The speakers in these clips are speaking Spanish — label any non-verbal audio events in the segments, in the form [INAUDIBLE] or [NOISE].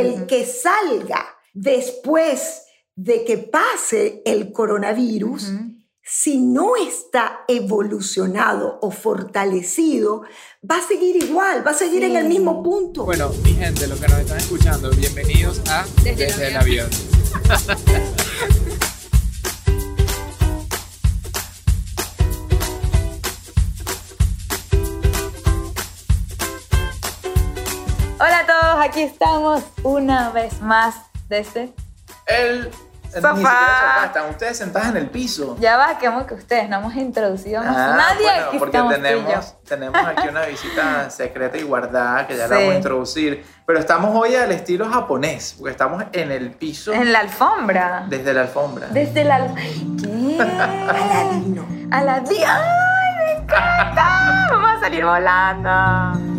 el que salga después de que pase el coronavirus, si no está evolucionado o fortalecido, va a seguir igual, va a seguir en el mismo punto. Bueno, mi gente, los que nos están escuchando, bienvenidos a Desde, el avión. [LAUGHS] aquí estamos una vez más desde el Sofá. Están ustedes sentadas en el piso. Ya va, que que ustedes no hemos introducido más ah, nadie bueno, aquí porque tenemos, tenemos aquí una visita [LAUGHS] secreta y guardada que ya la vamos a introducir. Pero estamos hoy al estilo japonés, porque estamos en el piso. En la alfombra. Desde la alfombra. Desde la ¿Qué? [LAUGHS] Aladino. Aladino. ¡Ay, me encanta! Vamos a salir volando.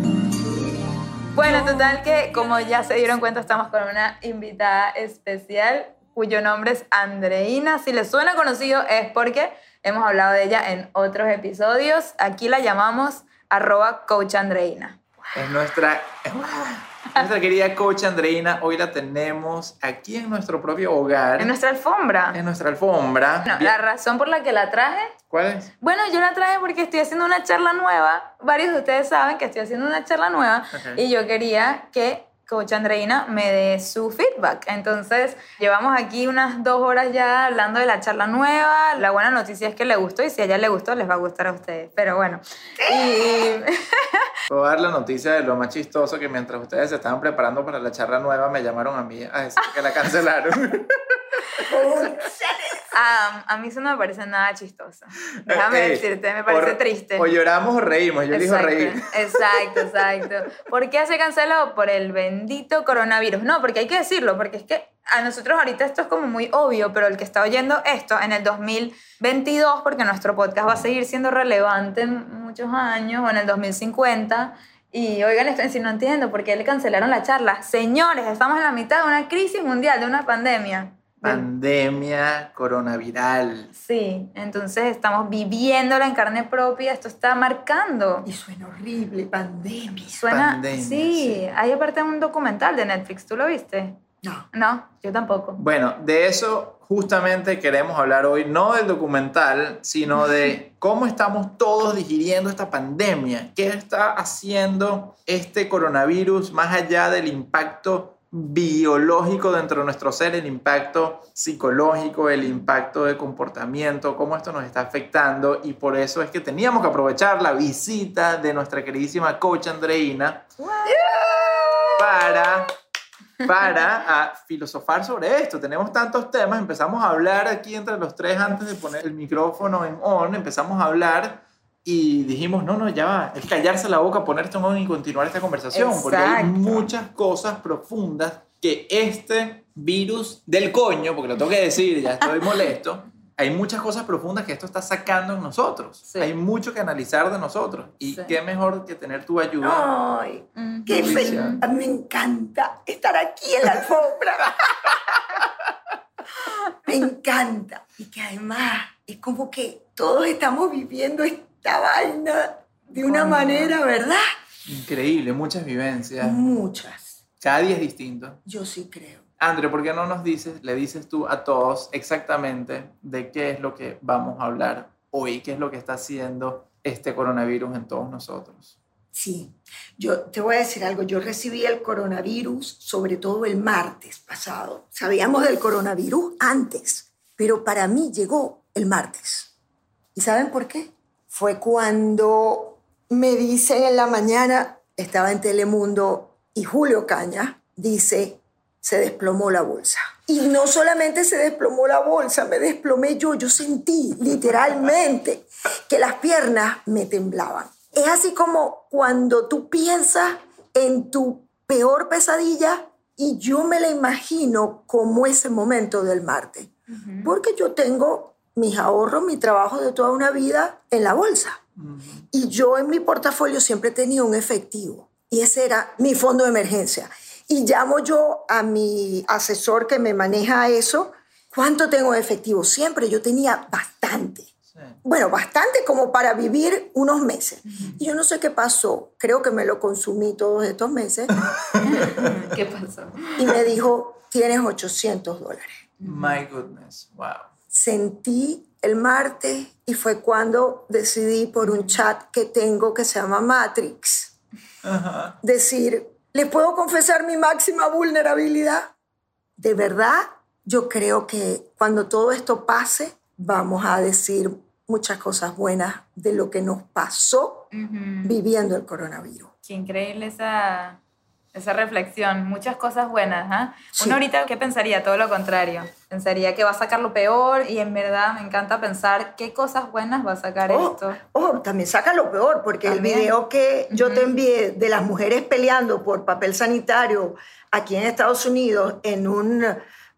Bueno, total que como ya se dieron cuenta estamos con una invitada especial cuyo nombre es Andreina. Si les suena conocido es porque hemos hablado de ella en otros episodios. Aquí la llamamos arroba coach Andreina. Es nuestra, nuestra querida coach Andreina. Hoy la tenemos aquí en nuestro propio hogar. En nuestra alfombra. En nuestra alfombra. la razón por la que la traje. ¿Cuál es? Bueno, yo la traje porque estoy haciendo una charla nueva. Varios de ustedes saben que estoy haciendo una charla nueva. Y yo quería que coach Andreina me dé su feedback. Entonces, llevamos aquí unas dos horas ya hablando de la charla nueva. La buena noticia es que le gustó y si a ella le gustó, les va a gustar a ustedes. Pero bueno. Y... [LAUGHS] Puedo dar la noticia de lo más chistoso que mientras ustedes se estaban preparando para la charla nueva, me llamaron a mí a decir que la cancelaron. [LAUGHS] Ah, a mí eso no me parece nada chistoso. Déjame decirte, me parece triste. O lloramos o reímos, yo elijo reír. Exacto, exacto. ¿Por qué se canceló? Por el bendito coronavirus. No, porque hay que decirlo, porque es que a nosotros ahorita esto es como muy obvio, pero el que está oyendo esto en el 2022, porque nuestro podcast va a seguir siendo relevante en muchos años, o en el 2050, y oigan, si no entiendo por qué le cancelaron la charla. Señores, estamos en la mitad de una crisis mundial, de una pandemia pandemia coronaviral. Sí, entonces estamos viviéndola en carne propia, esto está marcando. Y suena horrible, pandemia. Suena, sí, hay aparte un documental de Netflix, ¿tú lo viste? No. No, yo tampoco. Bueno, de eso justamente queremos hablar hoy, no del documental, sino de [LAUGHS] cómo estamos todos digiriendo esta pandemia, qué está haciendo este coronavirus más allá del impacto biológico dentro de nuestro ser, el impacto psicológico, el impacto de comportamiento, cómo esto nos está afectando y por eso es que teníamos que aprovechar la visita de nuestra queridísima coach Andreina para para filosofar sobre esto. Tenemos tantos temas, empezamos a hablar aquí entre los tres antes de poner el micrófono en on, empezamos a hablar y dijimos, no, no, ya va, es callarse la boca, poner esto en y continuar esta conversación, porque hay muchas cosas profundas que este virus del coño, porque lo tengo que decir, ya estoy molesto, hay muchas cosas profundas que esto está sacando en nosotros. Hay mucho que analizar de nosotros. Y qué mejor que tener tu ayuda. Ay, qué feliz. Me encanta estar aquí en la alfombra. [LAUGHS] me encanta. Y que además es como que todos estamos viviendo esta vaina de una manera, ¿verdad? Increíble, muchas vivencias. Muchas. Cada día es distinto. Yo sí creo. André, ¿por qué no nos dices, le dices tú a todos exactamente de qué es lo que vamos a hablar hoy, qué es lo que está haciendo este coronavirus en todos nosotros? Sí, yo te voy a decir algo, yo recibí el coronavirus sobre todo el martes pasado. Sabíamos del coronavirus antes, pero para mí llegó el martes. ¿Y saben por qué? Fue cuando me dicen en la mañana, estaba en Telemundo, y Julio Caña dice, se desplomó la bolsa. Y no solamente se desplomó la bolsa, me desplomé yo, yo sentí literalmente que las piernas me temblaban. Es así como cuando tú piensas en tu peor pesadilla y yo me la imagino como ese momento del martes. Porque yo tengo mis ahorros, mi trabajo de toda una vida en la bolsa. Y yo en mi portafolio siempre tenía un efectivo. Y ese era mi fondo de emergencia. Y llamo yo a mi asesor que me maneja eso. ¿Cuánto tengo de efectivo? Siempre yo tenía bastante. Bueno, bastante como para vivir unos meses. Y yo no sé qué pasó. Creo que me lo consumí todos estos meses. [LAUGHS] ¿Qué pasó? Y me dijo, tienes 800 dólares. My goodness, wow. Sentí el martes y fue cuando decidí por un chat que tengo que se llama Matrix decir, ¿les puedo confesar mi máxima vulnerabilidad? De verdad, yo creo que cuando todo esto pase, vamos a decir muchas cosas buenas de lo que nos pasó viviendo el coronavirus. Qué increíble esa, esa reflexión, muchas cosas buenas. ¿ah? Uno ahorita, ¿qué pensaría? Todo lo contrario. Pensaría que va a sacar lo peor y en verdad me encanta pensar qué cosas buenas va a sacar Oh, esto. oh, también saca lo peor, porque También. el video que yo te envié de las mujeres peleando por papel sanitario aquí en Estados Unidos en un,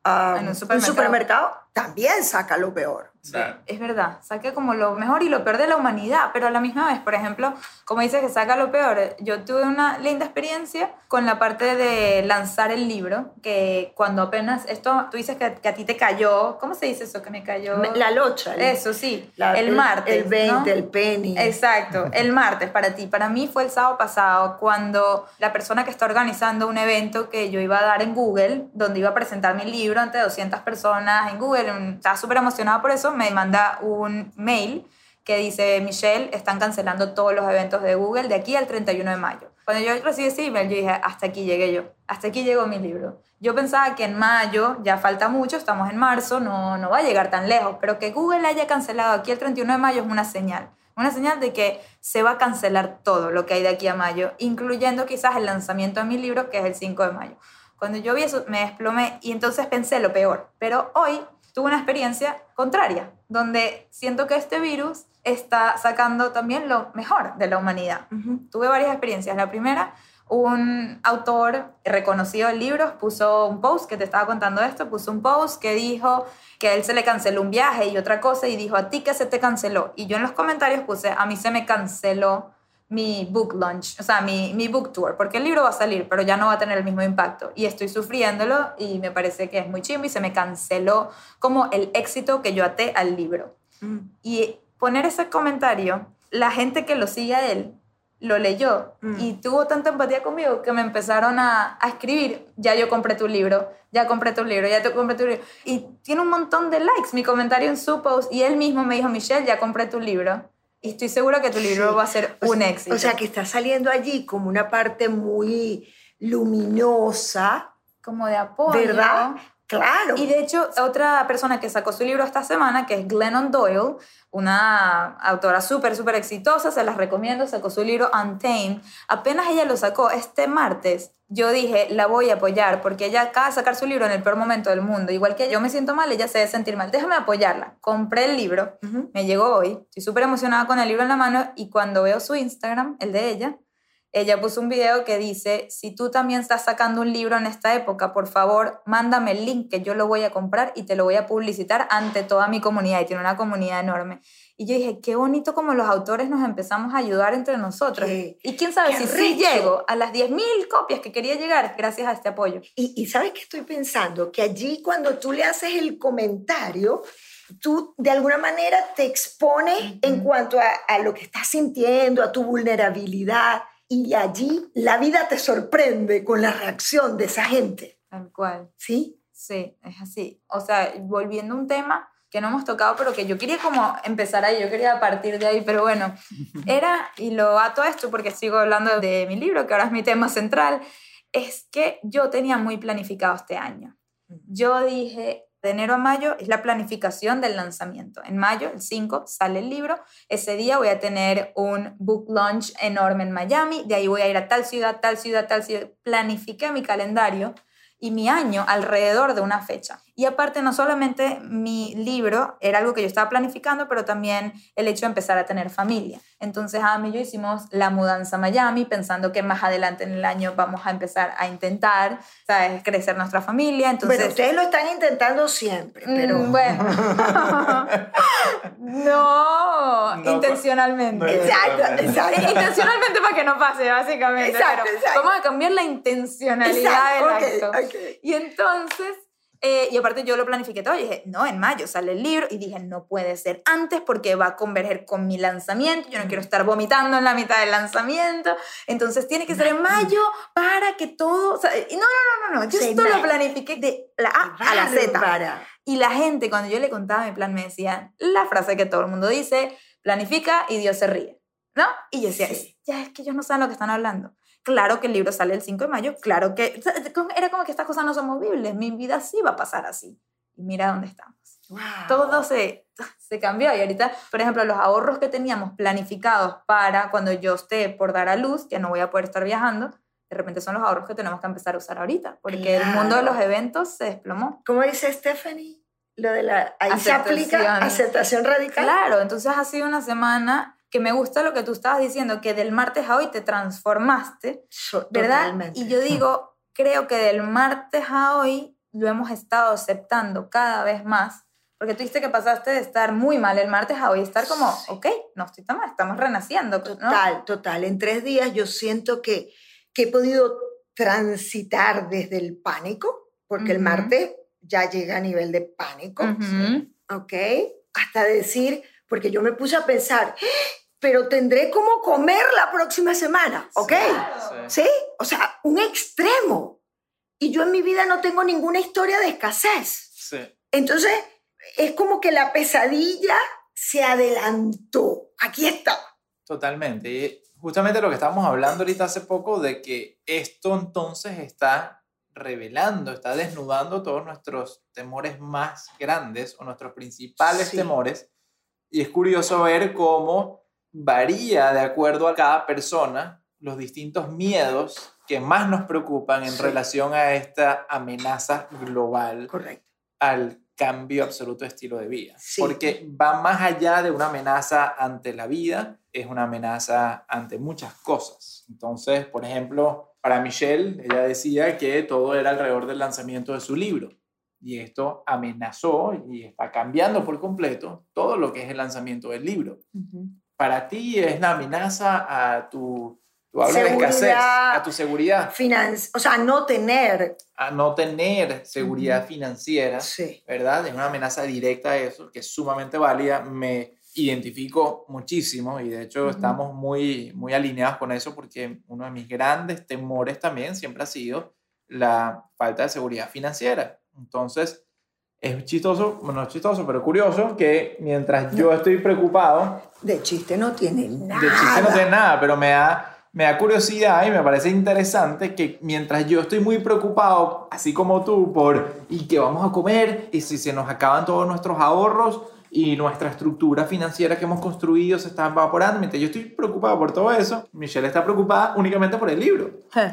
ah, En un supermercado. supermercado, también saca lo peor. Sí, es verdad, saca como lo mejor y lo peor de la humanidad, pero a la misma vez, por ejemplo, como dices que saca lo peor, yo tuve una linda experiencia con la parte de lanzar el libro, que cuando apenas, esto, tú dices que, que a ti te cayó, ¿cómo se dice eso? Que me cayó... La locha. el- Eso, sí, la- el martes. El 20, ¿no? el penny. Exacto, [LAUGHS] el martes para ti. Para mí fue el sábado pasado cuando la persona que está organizando un evento que yo iba a dar en Google, donde iba a presentar mi libro ante 200 personas en Google, estaba súper emocionada por eso, me manda un mail que dice, Michelle, están cancelando todos los eventos de Google de aquí al 31 de mayo. Cuando yo recibí ese email, yo dije, hasta aquí llegué yo, hasta aquí llegó mi libro. Yo pensaba que en mayo, ya falta mucho, estamos en marzo, no, no va a llegar tan lejos, pero que Google haya cancelado aquí el 31 de mayo es una señal. Una señal de que se va a cancelar todo lo que hay de aquí a mayo, incluyendo quizás el lanzamiento de mi libro, que es el 5 de mayo. Cuando yo vi eso, me desplomé y entonces pensé lo peor. Pero hoy tuve una experiencia contraria, donde siento que este virus está sacando también lo mejor de la humanidad. Tuve varias experiencias. La primera, un autor reconocido en libros puso un post, que te estaba contando esto, puso un post que dijo que a él se le canceló un viaje y otra cosa y dijo, a ti que se te canceló. Y yo en los comentarios puse, a mí se me canceló mi book launch, o sea, mi, mi book tour, porque el libro va a salir, pero ya no va a tener el mismo impacto. Y estoy sufriéndolo y me parece que es muy chimbo y se me canceló como el éxito que yo até al libro. Mm. Y poner ese comentario, la gente que lo sigue a él lo leyó Mm. y tuvo tanta empatía conmigo que me empezaron a, a escribir, ya yo compré tu libro, ya compré tu libro, ya te compré tu libro. Y tiene un montón de likes mi comentario en su post y él mismo me dijo, Michelle, ya compré tu libro. Y estoy segura que tu libro Sí. va a ser O un sea- éxito. O sea, que está saliendo allí como una parte muy luminosa, como de apoyo. ¿verdad? Claro. Y de hecho, otra persona que sacó su libro esta semana, que es Glennon Doyle, una autora súper, súper exitosa, se las recomiendo, sacó su libro Untamed. Apenas ella lo sacó este martes, yo dije, la voy a apoyar, porque ella acaba de sacar su libro en el peor momento del mundo. Igual que yo me siento mal, ella se debe sentir mal. Déjame apoyarla. Compré el libro, me llegó hoy, estoy súper emocionada con el libro en la mano y cuando veo su Instagram, el de ella, ella puso un video que dice, si tú también estás sacando un libro en esta época, por favor, mándame el link que yo lo voy a comprar y te lo voy a publicitar ante toda mi comunidad. Y tiene una comunidad enorme. Y yo dije, qué bonito como los autores nos empezamos a ayudar entre nosotros. Qué- y quién sabe si sí llego a las 10.000 copias que quería llegar gracias a este apoyo. Y, y ¿sabes qué estoy pensando? Que allí cuando tú le haces el comentario, tú de alguna manera te expones en Ujú. cuanto a, a lo que estás sintiendo, a tu vulnerabilidad. Y allí la vida te sorprende con la reacción de esa gente. Tal cual. ¿Sí? Sí, es así. O sea, volviendo a un tema que no hemos tocado, pero que yo quería como empezar ahí, yo quería partir de ahí, pero bueno, [LAUGHS] era, y lo ato a esto porque sigo hablando de mi libro, que ahora es mi tema central, es que yo tenía muy planificado este año. Yo dije, de enero a mayo es la planificación del lanzamiento. En mayo, el 5, sale el libro. Ese día voy a tener un book launch enorme en Miami. De ahí voy a ir a tal ciudad, tal ciudad, tal ciudad. Planifiqué mi calendario y mi año alrededor de una fecha. Y aparte, no solamente mi libro era algo que yo estaba planificando, pero también el hecho de empezar a tener familia. Entonces, Adam y yo hicimos la mudanza a Miami, pensando que más adelante en el año vamos a empezar a intentar, ¿sabes?, crecer nuestra familia. Entonces, bueno, ustedes lo están intentando siempre, pero... Mm, bueno. [LAUGHS] no, No, intencionalmente. no, Exacto, exacto. [LAUGHS] Intencionalmente para que no pase, básicamente. Exacto, pero exacto. Vamos a cambiar la intencionalidad Exacto, del acto. Y entonces Eh, y aparte yo lo planifiqué todo. Y dije, no, en mayo sale el libro. Y dije, no puede ser antes porque va a converger con mi lanzamiento. Yo no quiero estar vomitando en la mitad del lanzamiento. Entonces tiene que ser en mayo para que todo... O sea, y no, no, no, no, no. Yo esto lo planifiqué de la A a la Z. Y la gente, cuando yo le contaba mi plan, me decía la frase que todo el mundo dice, planifica y Dios se ríe, ¿no? Y yo decía, Sí. ya es que ellos no saben lo que están hablando. Claro que el libro sale el 5 de mayo, claro que... Era como que estas cosas no son movibles, mi vida sí va a pasar así. Y mira dónde estamos. Wow. Todo se, se cambió y ahorita, por ejemplo, los ahorros que teníamos planificados para cuando yo esté por dar a luz, que no voy a poder estar viajando, de repente son los ahorros que tenemos que empezar a usar ahorita, porque el mundo de Claro. los eventos se desplomó. ¿Cómo dice Stephanie? Lo de la... Ahí se aplica aceptación radical. Claro, entonces ha sido una semana que me gusta lo que tú estabas diciendo, que del martes a hoy te transformaste, ¿verdad? Totalmente. Y yo digo, creo que del martes a hoy lo hemos estado aceptando cada vez más, porque tú dijiste que pasaste de estar muy mal el martes a hoy estar como, ok, no estoy tan mal, estamos renaciendo. ¿no? Total, total. En tres días yo siento que, que he podido transitar desde el pánico, porque el martes ya llega a nivel de pánico, Ujú. ¿ok? Hasta decir, porque yo me puse a pensar, "¡Ah! Pero tendré cómo comer la próxima semana, ¿ok? Sí. ¿Sí? O sea, un extremo. Y yo en mi vida no tengo ninguna historia de escasez. Sí. Entonces, es como que la pesadilla se adelantó. Aquí está. Totalmente. Y justamente lo que estábamos hablando ahorita hace poco de que esto entonces está revelando, está desnudando todos nuestros temores más grandes o nuestros principales Sí. temores. Y es curioso ver cómo varía de acuerdo a cada persona los distintos miedos que más nos preocupan en Sí. relación a esta amenaza global Correcto. al cambio absoluto de estilo de vida. Sí. Porque va más allá de una amenaza ante la vida, es una amenaza ante muchas cosas. Entonces, por ejemplo, para Michelle, ella decía que todo era alrededor del lanzamiento de su libro. Y esto amenazó y está cambiando por completo todo lo que es el lanzamiento del libro. Para ti es la amenaza a tu, tú hablas de escasez, Seguridad. a tu seguridad, o sea, no tener. a no tener seguridad Ujú. financiera. Sí. ¿verdad? Es una amenaza directa a eso, que es sumamente válida. Me identifico muchísimo y de hecho Ujú. estamos muy, muy alineados con eso porque uno de mis grandes temores también siempre ha sido la falta de seguridad financiera. Entonces, es chistoso, bueno, no es chistoso, pero curioso que mientras yo estoy preocupado, De chiste no tiene nada. de chiste no tiene nada, pero me da, me da curiosidad y me parece interesante que mientras yo estoy muy preocupado, así como tú, por ¿y qué vamos a comer? ¿Y si se nos acaban todos nuestros ahorros? Y nuestra estructura financiera que hemos construido se está evaporando. Mientras yo estoy preocupado por todo eso, Michelle está preocupada únicamente por el libro.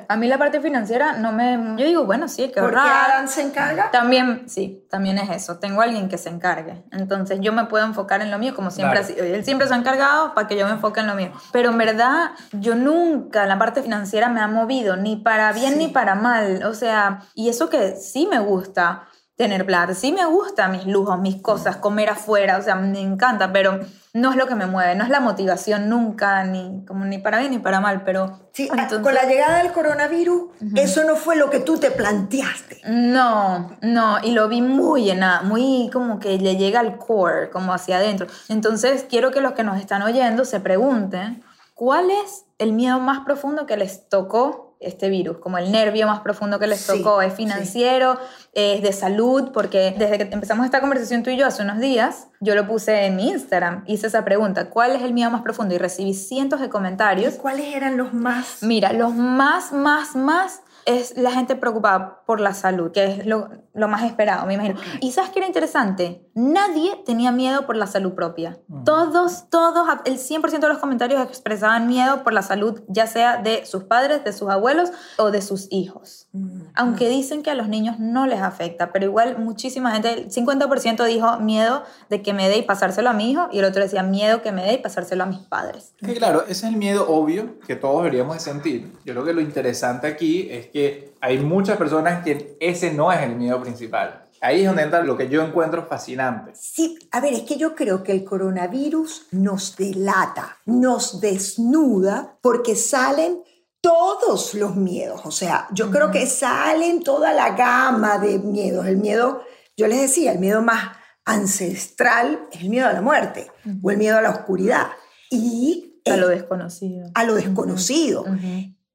A mí la parte financiera no me... Yo digo, bueno, sí, hay que Porque ahorrar. Adam se encarga. También, sí, también es eso. Tengo a alguien que se encargue. Entonces yo me puedo enfocar en lo mío, como siempre Claro. ha sido. Él siempre se ha encargado para que yo me enfoque en lo mío. Pero en verdad, yo nunca la parte financiera me ha movido, ni para bien Sí. ni para mal. O sea, y eso que sí me gusta tener plata, sí me gusta mis lujos, mis cosas, comer afuera, o sea, me encanta, pero no es lo que me mueve, no es la motivación nunca, ni, como ni para bien ni para mal, pero... Sí, entonces- con la llegada del coronavirus, eso no fue lo que tú te planteaste. No, no, y lo vi muy llena, muy como que le llega al core, como hacia adentro. Entonces, quiero que los que nos están oyendo se pregunten, ¿cuál es el miedo más profundo que les tocó este virus? Como el nervio más profundo que les Sí, tocó, ¿es sí. financiero? ¿Es de salud? Porque desde que empezamos esta conversación tú y yo hace unos días, yo lo puse en mi Instagram, hice esa pregunta, ¿cuál es el miedo más profundo? Y recibí cientos de comentarios. ¿Cuáles eran los más? Mira, los más, más, más es la gente preocupada por la salud, que es lo, lo más esperado, me imagino. Y ¿sabes qué era interesante? Nadie tenía miedo por la salud propia. Mm. Todos, todos, el 100% de los comentarios expresaban miedo por la salud, ya sea de sus padres, de sus abuelos o de sus hijos. Mm, Aunque dicen que a los niños no les afecta, pero igual muchísima gente, el 50% dijo miedo de que me dé y pasárselo a mi hijo, y el otro decía miedo que me dé y pasárselo a mis padres. Que claro, ese es el miedo obvio que todos deberíamos de sentir. Yo creo que lo interesante aquí es que hay muchas personas que ese no es el miedo principal. Ahí es donde entra lo que yo encuentro fascinante. Sí, a ver, es que yo creo que el coronavirus nos delata, nos desnuda, porque salen todos los miedos. O sea, yo creo que salen toda la gama de miedos. El miedo, yo les decía, el miedo más ancestral es el miedo a la muerte o el miedo a la oscuridad. Y A eh, lo desconocido. a lo desconocido.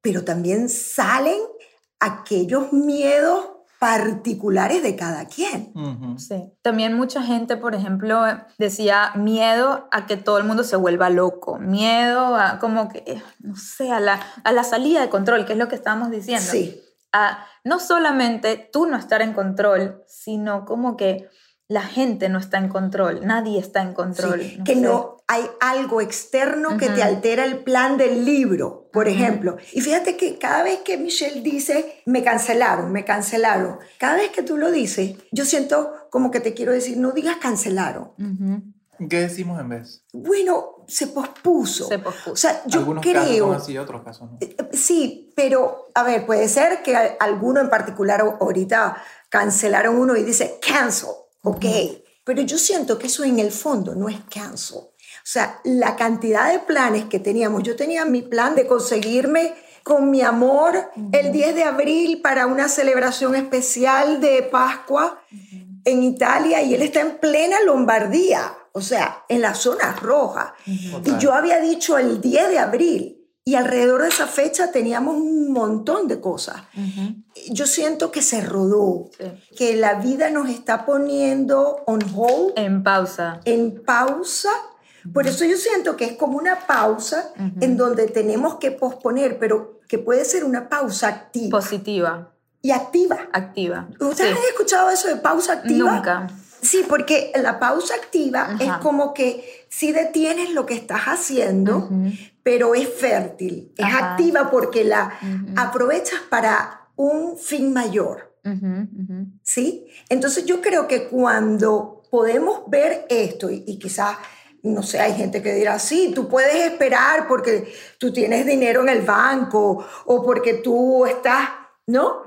Pero también salen aquellos miedos particulares de cada quien. Sí. También mucha gente, por ejemplo, decía miedo a que todo el mundo se vuelva loco, miedo a como que, no sé, a la, a la salida de control, que es lo que estábamos diciendo. Sí, A no solamente tú no estar en control, sino como que la gente no está en control, nadie está en control. sí, que sé. no hay algo externo que te altera el plan del libro, por ejemplo. Y fíjate que cada vez que Michelle dice, me cancelaron, me cancelaron, cada vez que tú lo dices, yo siento como que te quiero decir, no digas cancelaron. ¿Qué decimos en vez? Bueno, se pospuso. Se pospuso. O sea, yo Algunos casos creo... son así, otros casos no. Eh, Sí, pero a ver, puede ser que alguno en particular ahorita cancelaron uno y dice cancel, ok, pero yo siento que eso en el fondo no es cancel. O sea, la cantidad de planes que teníamos, yo tenía mi plan de conseguirme con mi amor el 10 de abril para una celebración especial de Pascua en Italia y él está en plena Lombardía, o sea, en la zona roja. Y Total. yo había dicho el 10 de abril y alrededor de esa fecha teníamos un montón de cosas. Ujú. Yo siento que se rodó, Sí. que la vida nos está poniendo on hold, En pausa. en pausa. Por eso yo siento que es como una pausa en donde tenemos que posponer, pero que puede ser una pausa activa Positiva, y activa. activa. ¿Ustedes Sí. han escuchado eso de pausa activa? Nunca. Sí, porque la pausa activa es como que si detienes lo que estás haciendo, Ujú. Pero es fértil, es Ajá. activa porque la Ujú. aprovechas para un fin mayor, Ujú, ujú. ¿sí? Entonces yo creo que cuando podemos ver esto y, y quizás, no sé, hay gente que dirá, sí, tú puedes esperar porque tú tienes dinero en el banco o porque tú estás, ¿no?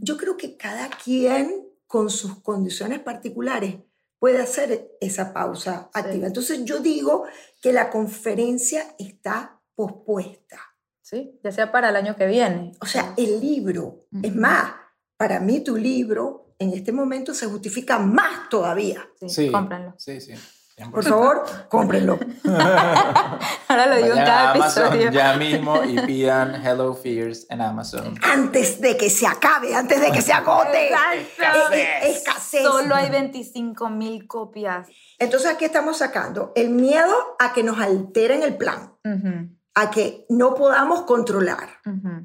Yo creo que cada quien con sus condiciones particulares puede hacer esa pausa activa. Entonces yo digo que la conferencia está pospuesta. Sí, ya sea para el año que viene. O sea, el libro, es Ujú. más, para mí tu libro en este momento se justifica más todavía. Sí, cómprenlo. Sí, sí. 100%. Por favor, cómprenlo. [LAUGHS] Ahora lo digo en cada Amazon episodio. ya mismo y pidan Hello Fears en Amazon. Antes de que se acabe, antes de que se agote. Eh, escasez. Solo hay 25 mil copias. Entonces aquí estamos sacando el miedo a que nos alteren el plan. Ujú, a que no podamos controlar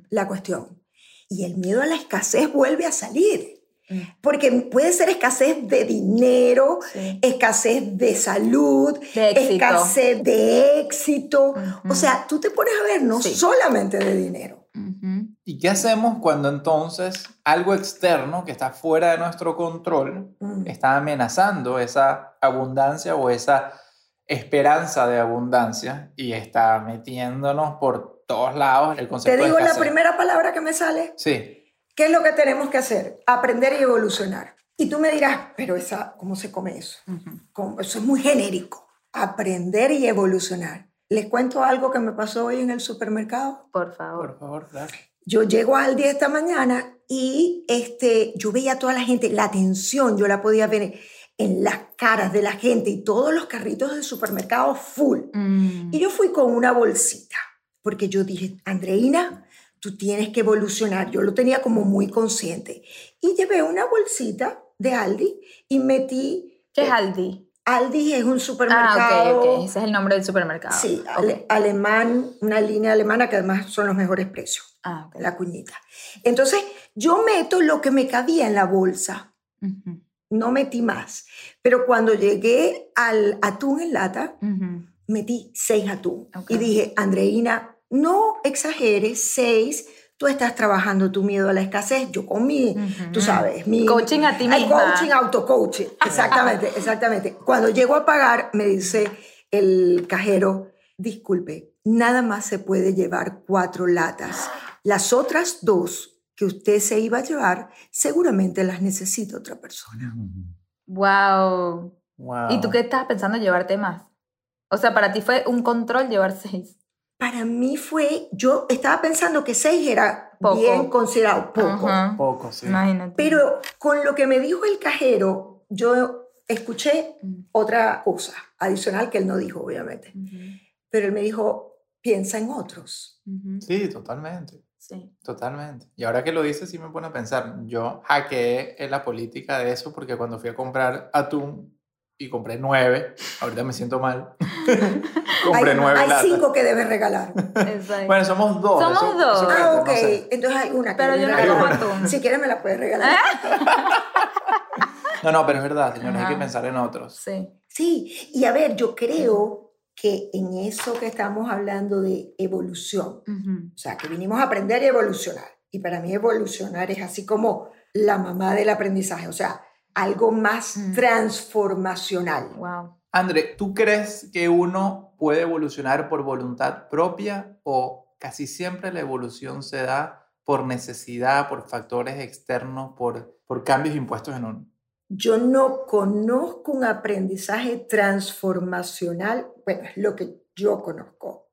la cuestión. Y el miedo a la escasez vuelve a salir, Mm. porque puede ser escasez de dinero, Sí. escasez de salud, De escasez de éxito. O sea, tú te pones a ver no Sí. solamente de dinero. ¿Y qué hacemos cuando entonces algo externo que está fuera de nuestro control Mm. está amenazando esa abundancia o esa esperanza de abundancia y está metiéndonos por todos lados el Te concepto de digo la primera palabra que me sale. Sí, ¿Qué es lo que tenemos que hacer? Aprender y evolucionar. Y tú me dirás, pero esa, ¿cómo se come eso? ¿Cómo? Eso es muy genérico. Aprender y evolucionar. Les cuento algo que me pasó hoy en el supermercado. Por favor. por favor, claro. Yo llego al día esta mañana y este, yo veía a toda la gente, la atención yo la podía ver en las caras de la gente y todos los carritos del supermercado full. Mm. Y yo fui con una bolsita, porque yo dije, Andreina, tú tienes que evolucionar. Yo lo tenía como muy consciente. Y llevé una bolsita de Aldi y metí... ¿Qué es Aldi? Aldi es un Ah, supermercado... ok, ok. Ese es el nombre del supermercado. Sí, ale- alemán, una línea alemana que además son los mejores precios Ah, la cuñita. Entonces, yo meto lo que me cabía en la bolsa, Ujú, no metí más. Pero cuando llegué al atún en lata, ujú. metí seis atún. Y dije, Andreina, no exageres, seis, tú estás trabajando tu miedo a la escasez, yo con mi, tú sabes, mi... Coaching a ti misma. coaching, auto-coaching, [LAUGHS] exactamente, exactamente. Cuando llego a pagar, me dice el cajero, disculpe, nada más se puede llevar cuatro latas. Las otras dos que usted se iba a llevar, seguramente las necesita otra persona. Wow. Wow. ¿Y tú qué estabas pensando llevarte más? O sea, para ti fue un control llevar seis. Para mí fue, yo estaba pensando que seis era Poco. bien considerado poco. Poco, sí. Imagínate. Pero con lo que me dijo el cajero, yo escuché otra cosa adicional que él no dijo, obviamente. Pero él me dijo, piensa en otros. Sí, totalmente. Sí. Totalmente. Y ahora que lo dices, sí me pone a pensar. Yo hackeé en la política de eso porque cuando fui a comprar atún y compré nueve, ahorita me siento mal. [LAUGHS] compré hay, nueve hay latas. cinco que debes regalar. Exacto. Bueno, somos dos. Somos eso- dos. eso ah, ok. no sé. Entonces hay una que Pero yo no como atún. Si quieres me la puedes regalar. [LAUGHS] No, no, pero es verdad, señores, hay que Ajá. pensar en otros. Sí. Sí, y a ver, yo creo que en eso que estamos hablando de evolución, Ujú. o sea, que vinimos a aprender y evolucionar. Y para mí evolucionar es así como la mamá del aprendizaje, o sea, algo más Mm. transformacional. Wow. André, ¿tú crees que uno puede evolucionar por voluntad propia o casi siempre la evolución se da por necesidad, por factores externos, por, por cambios impuestos en uno? Yo no conozco un aprendizaje transformacional, bueno, es lo que yo conozco,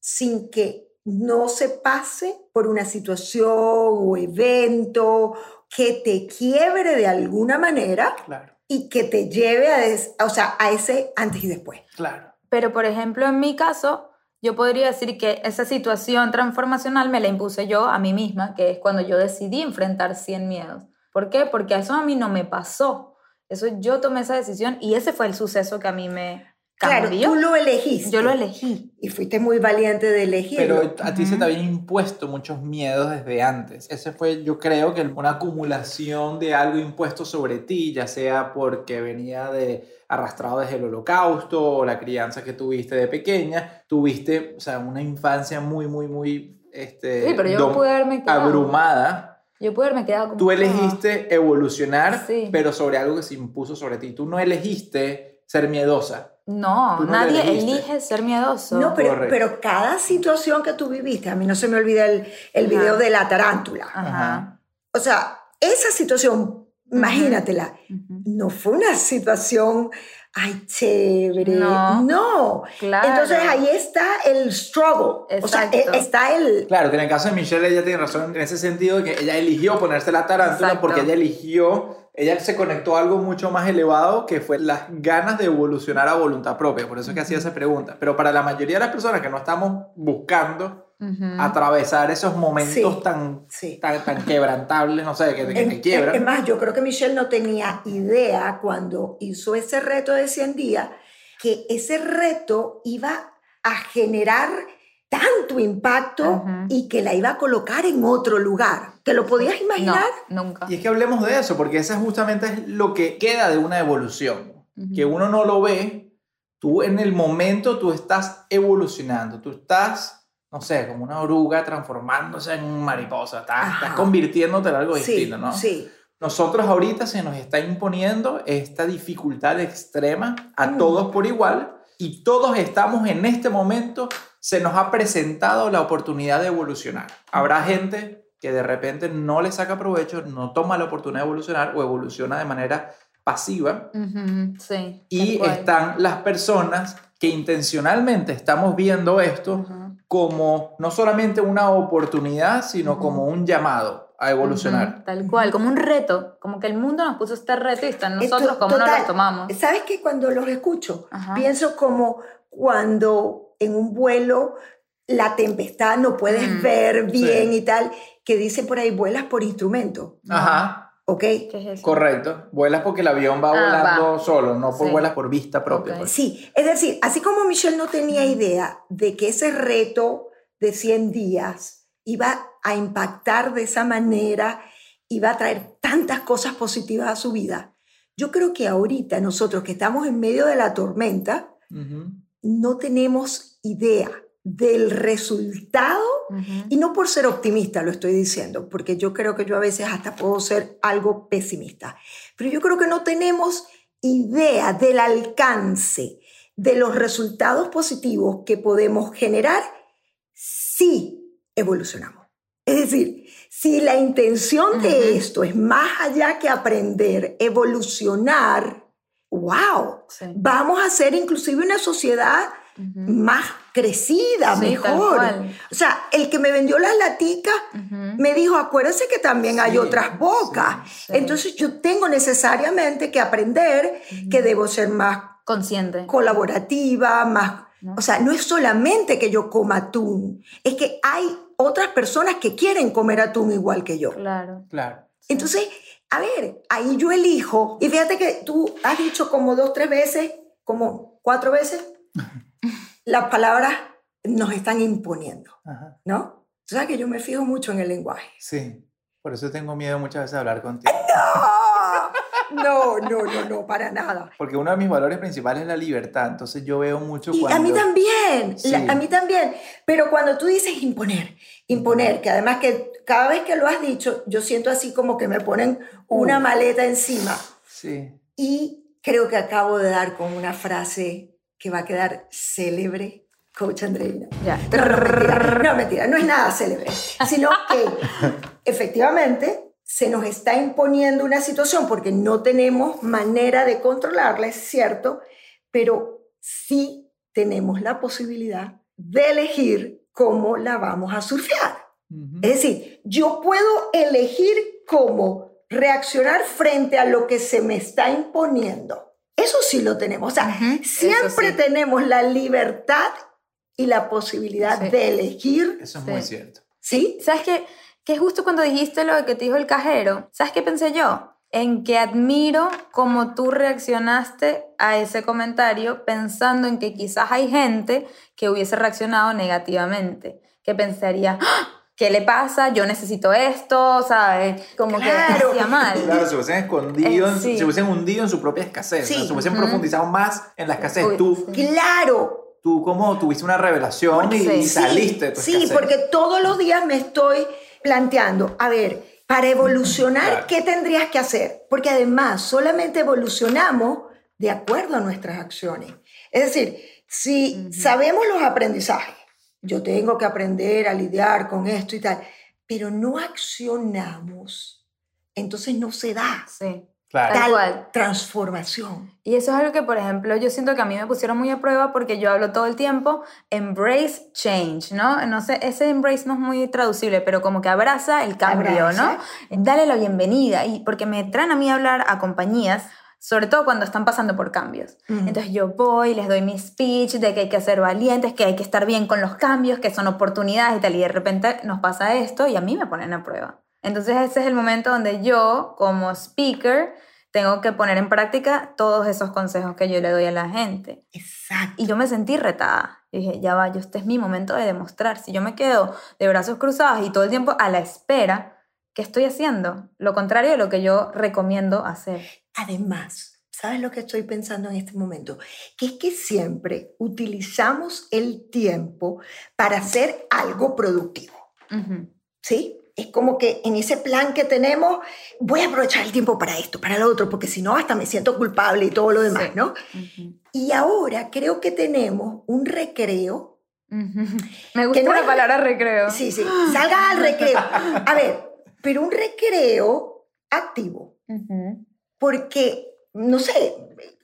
sin que no se pase por una situación o evento que te quiebre de alguna manera Claro, y que te lleve a, des- o sea, a ese antes y después. claro. Pero, por ejemplo, en mi caso, yo podría decir que esa situación transformacional me la impuse yo a mí misma, que es cuando yo decidí enfrentar 100 miedos. ¿Por qué? Porque eso a mí no me pasó. Eso yo tomé esa decisión y ese fue el suceso que a mí me Claro, tú lo elegiste. yo lo elegí. Y fuiste muy valiente de elegirlo. Pero a ti se te habían impuesto muchos miedos desde antes. Ese fue, yo creo que una acumulación de algo impuesto sobre ti, ya sea porque venía de arrastrado desde el holocausto o la crianza que tuviste de pequeña. Tuviste, o sea, una infancia muy, muy, muy este, Sí, pero yo pude haberme quedado. abrumada. Yo pude haberme quedado como. Tú elegiste evolucionar, Sí. pero sobre algo que se impuso sobre ti. Tú no elegiste ser miedosa. No, nadie elige ser miedoso. No, pero, Correcto. pero cada situación que tú viviste, a mí no se me olvida el, el Ajá. video de la tarántula. Ajá. O sea, esa situación, imagínatela, Ujú. no fue una situación, ay, chévere. No. No. Claro. Entonces ahí está el struggle. O sea, Exacto. e- está el... Claro, que en el caso de Michelle ella tiene razón en ese sentido de que ella eligió ponerse la tarántula Exacto. porque ella eligió, ella se conectó a algo mucho más elevado que fue las ganas de evolucionar a voluntad propia. Por eso es que hacía esa pregunta. Pero para la mayoría de las personas que no estamos buscando atravesar esos momentos Sí. tan, Sí. tan, tan quebrantables, no sé, que, que En- te quiebran. Es más, yo creo que Michelle no tenía idea cuando hizo ese reto de 100 días que ese reto iba a generar tanto impacto Ujú. y que la iba a colocar en otro lugar. ¿Te lo podías imaginar? No, nunca. Y es que hablemos de eso, porque eso justamente es lo que queda de una evolución. Ujú. que uno no lo ve, tú en el momento tú estás evolucionando, tú estás, no sé, como una oruga transformándose en mariposa, estás, estás convirtiéndote en algo sí, distinto, ¿no? sí. Nosotros ahorita se nos está imponiendo esta dificultad extrema a Mm. todos por igual y todos estamos en este momento, se nos ha presentado la oportunidad de evolucionar. Habrá gente que de repente no le saca provecho, no toma la oportunidad de evolucionar o evoluciona de manera pasiva Sí. y están las personas que intencionalmente estamos viendo esto como no solamente una oportunidad, sino como un llamado a evolucionar. Tal cual, como un reto, como que el mundo nos puso este reto y está en Esto- nosotros cómo nos total. lo tomamos. ¿Sabes que cuando los escucho, Ajá. pienso como cuando en un vuelo la tempestad no puedes Mm, ver bien sí. y tal, que dicen por ahí vuelas por instrumento, Ajá, ¿ok? ¿Qué es eso? correcto. Vuelas porque el avión va Ah, volando va. solo, no por Sí. vuelas por vista propia. Pues. Sí, es decir, así como Michelle no tenía idea de que ese reto de 100 días iba a impactar de esa manera, iba a traer tantas cosas positivas a su vida, yo creo que ahorita nosotros que estamos en medio de la tormenta. No tenemos idea del resultado y no por ser optimista lo estoy diciendo, porque yo creo que yo a veces hasta puedo ser algo pesimista, pero yo creo que no tenemos idea del alcance de los resultados positivos que podemos generar si evolucionamos. Es decir, si la intención de esto es más allá que aprender, evolucionar, wow, Sí. vamos a ser inclusive una sociedad más crecida, Sí, mejor. O sea, el que me vendió las laticas me dijo, acuérdense que también hay otras bocas. sí. Entonces yo tengo necesariamente que aprender que debo ser más Consciente. colaborativa, más... ¿No? O sea, no es solamente que yo coma atún, es que hay otras personas que quieren comer atún igual que yo. Claro. Claro. Entonces, a ver, ahí yo elijo. Y fíjate que tú has dicho como dos, tres veces, como cuatro veces, las palabras nos están imponiendo, Ajá. ¿no? Tú sabes que yo me fijo mucho en el lenguaje. Sí. Por eso tengo miedo muchas veces de hablar contigo. ¡Ah! No, no, no, no, para nada. Porque uno de mis valores principales es la libertad. Entonces yo veo mucho Y cuando... a mí también, la- a mí también. Pero cuando tú dices imponer, imponer, que además que cada vez que lo has dicho, yo siento así como que me ponen una Uh. maleta encima. Sí. Y creo que acabo de dar con una frase que va a quedar célebre, coach Andreina. Ya. No, no, mentira, no, mentira, no es nada célebre, sino que [LAUGHS] efectivamente se nos está imponiendo una situación porque no tenemos manera de controlarla, es cierto, pero sí tenemos la posibilidad de elegir cómo la vamos a surfear. Ujú. Es decir, yo puedo elegir cómo reaccionar frente a lo que se me está imponiendo. Eso sí lo tenemos. O sea, Ujú, siempre eso sí. tenemos la libertad y la posibilidad Sí. de elegir, Eso es Sí. muy cierto. ¿sí? ¿Sabes qué? Que justo cuando dijiste lo de que te dijo el cajero, ¿sabes qué pensé yo? En que admiro cómo tú reaccionaste a ese comentario pensando en que quizás hay gente que hubiese reaccionado negativamente, que pensaría, "¡Ah! ¿qué le pasa? Yo necesito esto, ¿sabes? Como Claro. que hacía mal. Claro, se hubiesen escondido, Eh, sí. se hubiesen hundido en su propia escasez. Sí. o sea, se hubiesen Ujú. profundizado más en la escasez. Uy, tú, sí. Claro. tú como tuviste una revelación y, Sí. y saliste de tu Sí, escasez. porque todos los días me estoy planteando, a ver, para evolucionar. ¿qué tendrías que hacer? Porque además solamente evolucionamos de acuerdo a nuestras acciones. Es decir, si sabemos los aprendizajes, yo tengo que aprender a lidiar con esto y tal, pero no accionamos, entonces no se da Sí. Claro. Tal cual. transformación. Y eso es algo que, por ejemplo, yo siento que a mí me pusieron muy a prueba porque yo hablo todo el tiempo, embrace change, ¿no? No sé, ese embrace no es muy traducible, pero como que abraza el cambio, Abraza. ¿no? Dale la bienvenida. Y porque me traen a mí a hablar a compañías, sobre todo cuando están pasando por cambios. Entonces yo voy, les doy mi speech de que hay que ser valientes, que hay que estar bien con los cambios, que son oportunidades y tal. Y de repente nos pasa esto y a mí me ponen a prueba. Entonces ese es el momento donde yo, como speaker, tengo que poner en práctica todos esos consejos que yo le doy a la gente. Exacto. Y yo me sentí retada. Yo dije, ya va, yo, este es mi momento de demostrar. Si yo me quedo de brazos cruzados y todo el tiempo a la espera, ¿qué estoy haciendo? Lo contrario de lo que yo recomiendo hacer. Además, ¿sabes lo que estoy pensando en este momento? Que es que siempre utilizamos el tiempo para hacer algo productivo. ¿sí? Es como que en ese plan que tenemos, voy a aprovechar el tiempo para esto, para lo otro, porque si no, hasta me siento culpable y todo lo demás, Sí. ¿no? Y ahora creo que tenemos un recreo. Ujú. Me gusta no la es- palabra recreo. Sí, sí, salga al recreo. A ver, pero un recreo activo. Porque, no sé,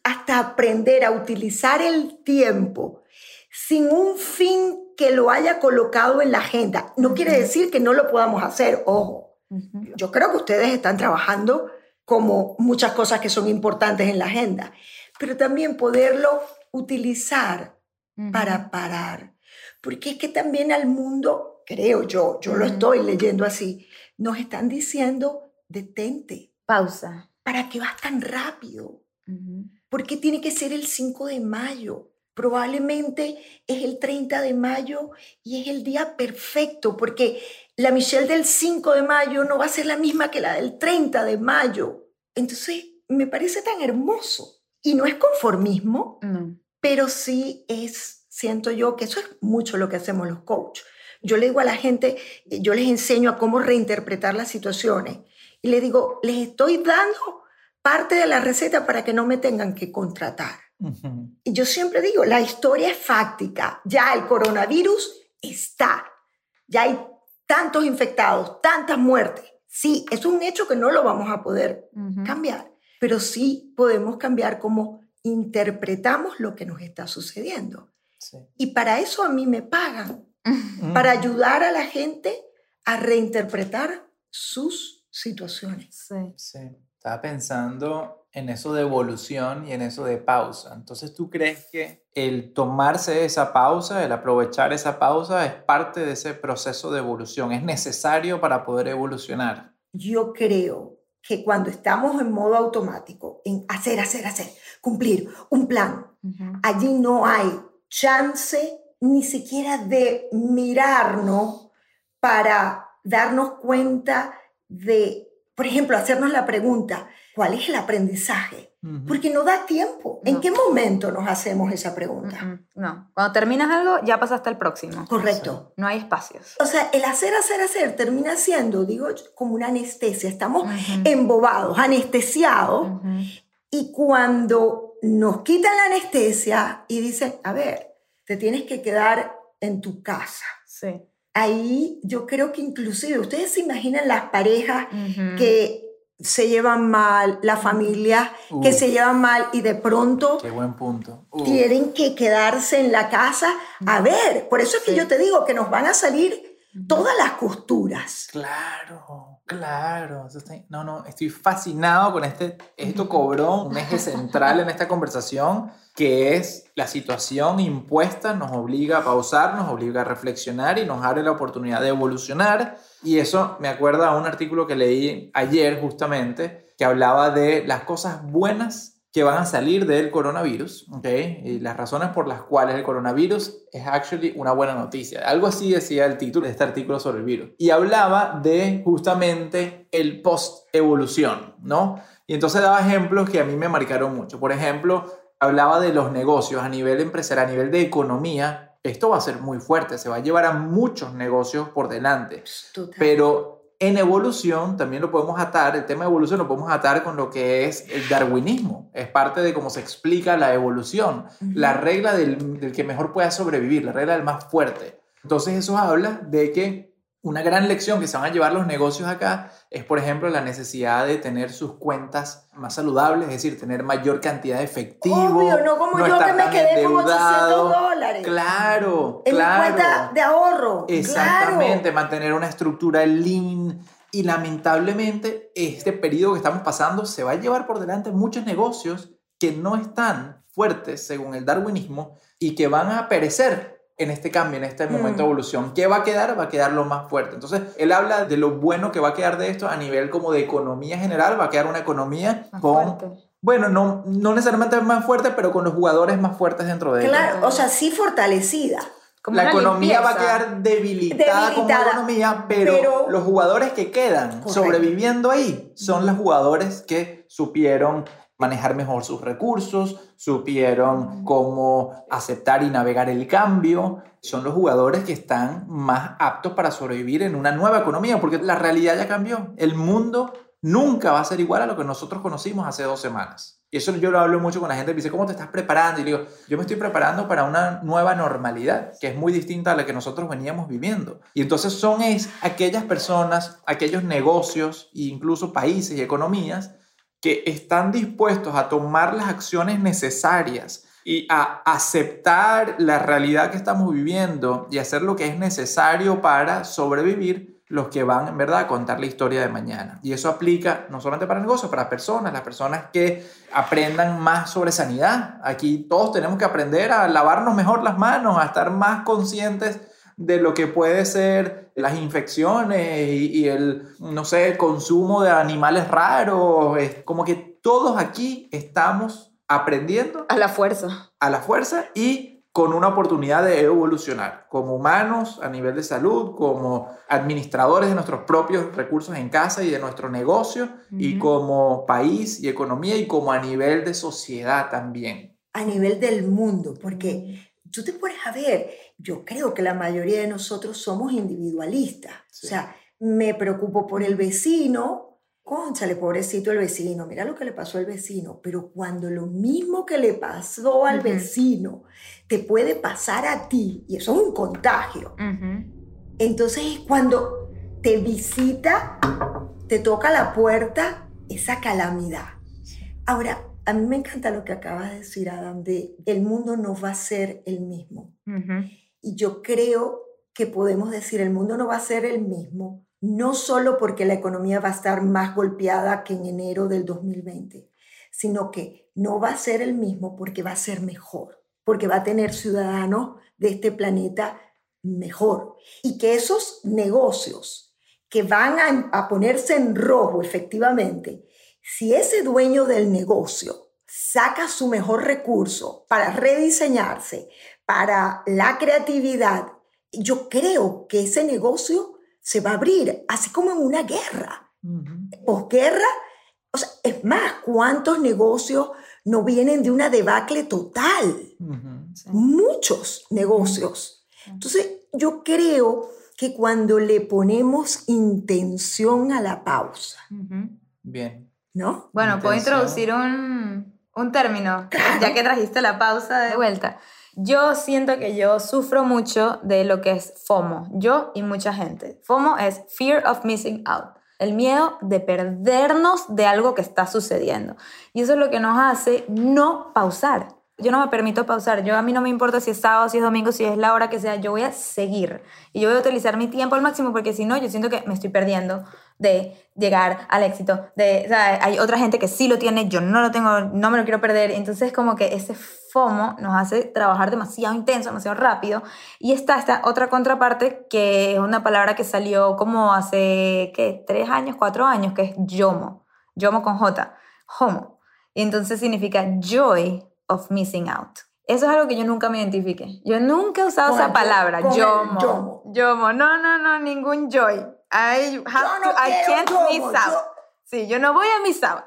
hasta aprender a utilizar el tiempo sin un fin que lo haya colocado en la agenda. No quiere decir que no lo podamos hacer, ojo. Yo creo que ustedes están trabajando como muchas cosas que son importantes en la agenda, pero también poderlo utilizar para parar. Porque es que también al mundo, creo yo, yo lo estoy leyendo así, nos están diciendo, detente. Pausa. ¿Para qué vas tan rápido? ¿Por qué tiene que ser el 5 de mayo? Probablemente es el 30 de mayo y es el día perfecto, porque la Michelle del 5 de mayo no va a ser la misma que la del 30 de mayo. Entonces, me parece tan hermoso. Y no es conformismo, No. pero sí es, siento yo, que eso es mucho lo que hacemos los coaches. Yo le digo a la gente, eh, yo les enseño a cómo reinterpretar las situaciones y les digo, les estoy dando parte de la receta para que no me tengan que contratar. Y yo siempre digo, la historia es fáctica, ya el coronavirus está, ya hay tantos infectados, tantas muertes. Sí, es un hecho que no lo vamos a poder Ujú. cambiar, pero sí podemos cambiar cómo interpretamos lo que nos está sucediendo. Sí. Y para eso a mí me pagan, Mm. [LAUGHS] para ayudar a la gente a reinterpretar sus situaciones. Sí. Sí, estaba pensando en eso de evolución y en eso de pausa. Entonces, ¿tú crees que el tomarse esa pausa, el aprovechar esa pausa, es parte de ese proceso de evolución? ¿Es necesario para poder evolucionar? Yo creo que cuando estamos en modo automático, en hacer, hacer, hacer, cumplir un plan, allí no hay chance ni siquiera de mirarnos para darnos cuenta de, por ejemplo, hacernos la pregunta, ¿cuál es el aprendizaje? Ujú. Porque no da tiempo. ¿En No. qué momento nos hacemos esa pregunta? Mm, mm. No, cuando terminas algo ya pasaste al próximo. Correcto. No hay espacios. O sea, el hacer, hacer, hacer termina siendo, digo, como una anestesia. Estamos Ujú. embobados, anestesiados. Y cuando nos quitan la anestesia y dicen, a ver, te tienes que quedar en tu casa. Sí. Ahí yo creo que inclusive, ustedes se imaginan las parejas que se llevan mal, la familia que Uf. se llevan mal y de pronto Qué buen punto. Uf. tienen que quedarse en la casa. A ver, por eso es que Sí. yo te digo que nos van a salir todas las costuras. Claro, claro. No, no, estoy fascinado con este. Esto cobró un eje central en [LAUGHS] esta conversación, que es la situación impuesta, nos obliga a pausar, nos obliga a reflexionar y nos abre la oportunidad de evolucionar. Y eso me acuerda a un artículo que leí ayer justamente, que hablaba de las cosas buenas que van a salir del coronavirus, ¿ok? Y las razones por las cuales el coronavirus es actually una buena noticia. Algo así decía el título de este artículo sobre el virus. Y hablaba de justamente el post-evolución, ¿no? Y entonces daba ejemplos que a mí me marcaron mucho. Por ejemplo, hablaba de los negocios a nivel empresarial, a nivel de economía. Esto va a ser muy fuerte, se va a llevar a muchos negocios por delante. Total. Pero en evolución también lo podemos atar, el tema de evolución lo podemos atar con lo que es el darwinismo. Es parte de cómo se explica la evolución, la regla del, del que mejor pueda sobrevivir, la regla del más fuerte. Entonces eso habla de que una gran lección que se van a llevar los negocios acá es, por ejemplo, la necesidad de tener sus cuentas más saludables, es decir, tener mayor cantidad de efectivo. Obvio, no como yo que me quedé con 800 endeudado. dólares. Claro, En claro. mi cuenta de ahorro. Exactamente, Claro. mantener una estructura lean. Y lamentablemente este periodo que estamos pasando se va a llevar por delante muchos negocios que no están fuertes según el darwinismo y que van a perecer en este cambio, en este momento de Mm. evolución. ¿Qué va a quedar? Va a quedar lo más fuerte. Entonces, él habla de lo bueno que va a quedar de esto a nivel como de economía general. Va a quedar una economía Más con, fuerte. bueno, no, no necesariamente más fuerte, pero con los jugadores más fuertes dentro de ella. Claro, o sea, sí fortalecida. Como la economía va a limpieza. quedar debilitada, como Debilitada, economía, pero, pero- los jugadores que quedan Correcto. sobreviviendo ahí son los jugadores que supieron manejar mejor sus recursos, supieron cómo aceptar y navegar el cambio. Son los jugadores que están más aptos para sobrevivir en una nueva economía, porque la realidad ya cambió. El mundo nunca va a ser igual a lo que nosotros conocimos hace dos semanas. Y eso yo lo hablo mucho con la gente, me dice, ¿cómo te estás preparando? Y digo, yo me estoy preparando para una nueva normalidad, que es muy distinta a la que nosotros veníamos viviendo. Y entonces son es, aquellas personas, aquellos negocios e incluso países y economías que están dispuestos a tomar las acciones necesarias y a aceptar la realidad que estamos viviendo y hacer lo que es necesario para sobrevivir los que van en verdad a contar la historia de mañana. Y eso aplica no solamente para negocios, para personas, las personas que aprendan más sobre sanidad. Aquí todos tenemos que aprender a lavarnos mejor las manos, a estar más conscientes de lo que puede ser las infecciones y, y el, no sé, el consumo de animales raros. Es como que todos aquí estamos aprendiendo A la fuerza. a la fuerza y con una oportunidad de evolucionar como humanos a nivel de salud, como administradores de nuestros propios recursos en casa y de nuestro negocio, y como país y economía y como a nivel de sociedad también. a nivel del mundo, porque tú te pones a ver, yo creo que la mayoría de nosotros somos individualistas. Sí. O sea, me preocupo por el vecino, Cónchale, pobrecito el vecino, mira lo que le pasó al vecino, pero cuando lo mismo que le pasó al Ujú. vecino te puede pasar a ti, y eso es un contagio, Ujú. entonces es cuando te visita, te toca la puerta esa calamidad. Ahora, A mí me encanta lo que acabas de decir, Adam, de el mundo no va a ser el mismo. Y yo creo que podemos decir el mundo no va a ser el mismo, no solo porque la economía va a estar más golpeada que en enero del 2020, sino que no va a ser el mismo porque va a ser mejor, porque va a tener ciudadanos de este planeta mejor. Y que esos negocios que van a, a ponerse en rojo efectivamente, si ese dueño del negocio saca su mejor recurso para rediseñarse, para la creatividad, yo creo que ese negocio se va a abrir, así como en una guerra. Posguerra, o sea, es más, ¿cuántos negocios no vienen de una debacle total? Muchos negocios. Entonces, yo creo que cuando le ponemos intención a la pausa. Bien. ¿No? Bueno, puedo introducir un, un término, ya que trajiste la pausa de vuelta. Yo siento que yo sufro mucho de lo que es FOMO, yo y mucha gente. FOMO es Fear of Missing Out, el miedo de perdernos de algo que está sucediendo. Y eso es lo que nos hace no pausar. Yo no me permito pausar. Yo a mí no me importa si es sábado, si es domingo, si es la hora que sea. Yo voy a seguir y yo voy a utilizar mi tiempo al máximo porque si no, yo siento que me estoy perdiendo de llegar al éxito. De, hay otra gente que sí lo tiene, yo no lo tengo, no me lo quiero perder. Entonces como que ese FOMO nos hace trabajar demasiado intenso, demasiado rápido. Y está esta otra contraparte que es una palabra que salió como hace, ¿qué? Tres años, cuatro años, que es YOMO. YOMO con J. Homo. Y entonces significa joy of missing out. Eso es algo que yo nunca me identifique. Yo nunca he usado esa palabra, yomo. yomo. Yomo. No, no, no, ningún joy. I, have to, I can't miss out. Sí, yo no voy a miss out.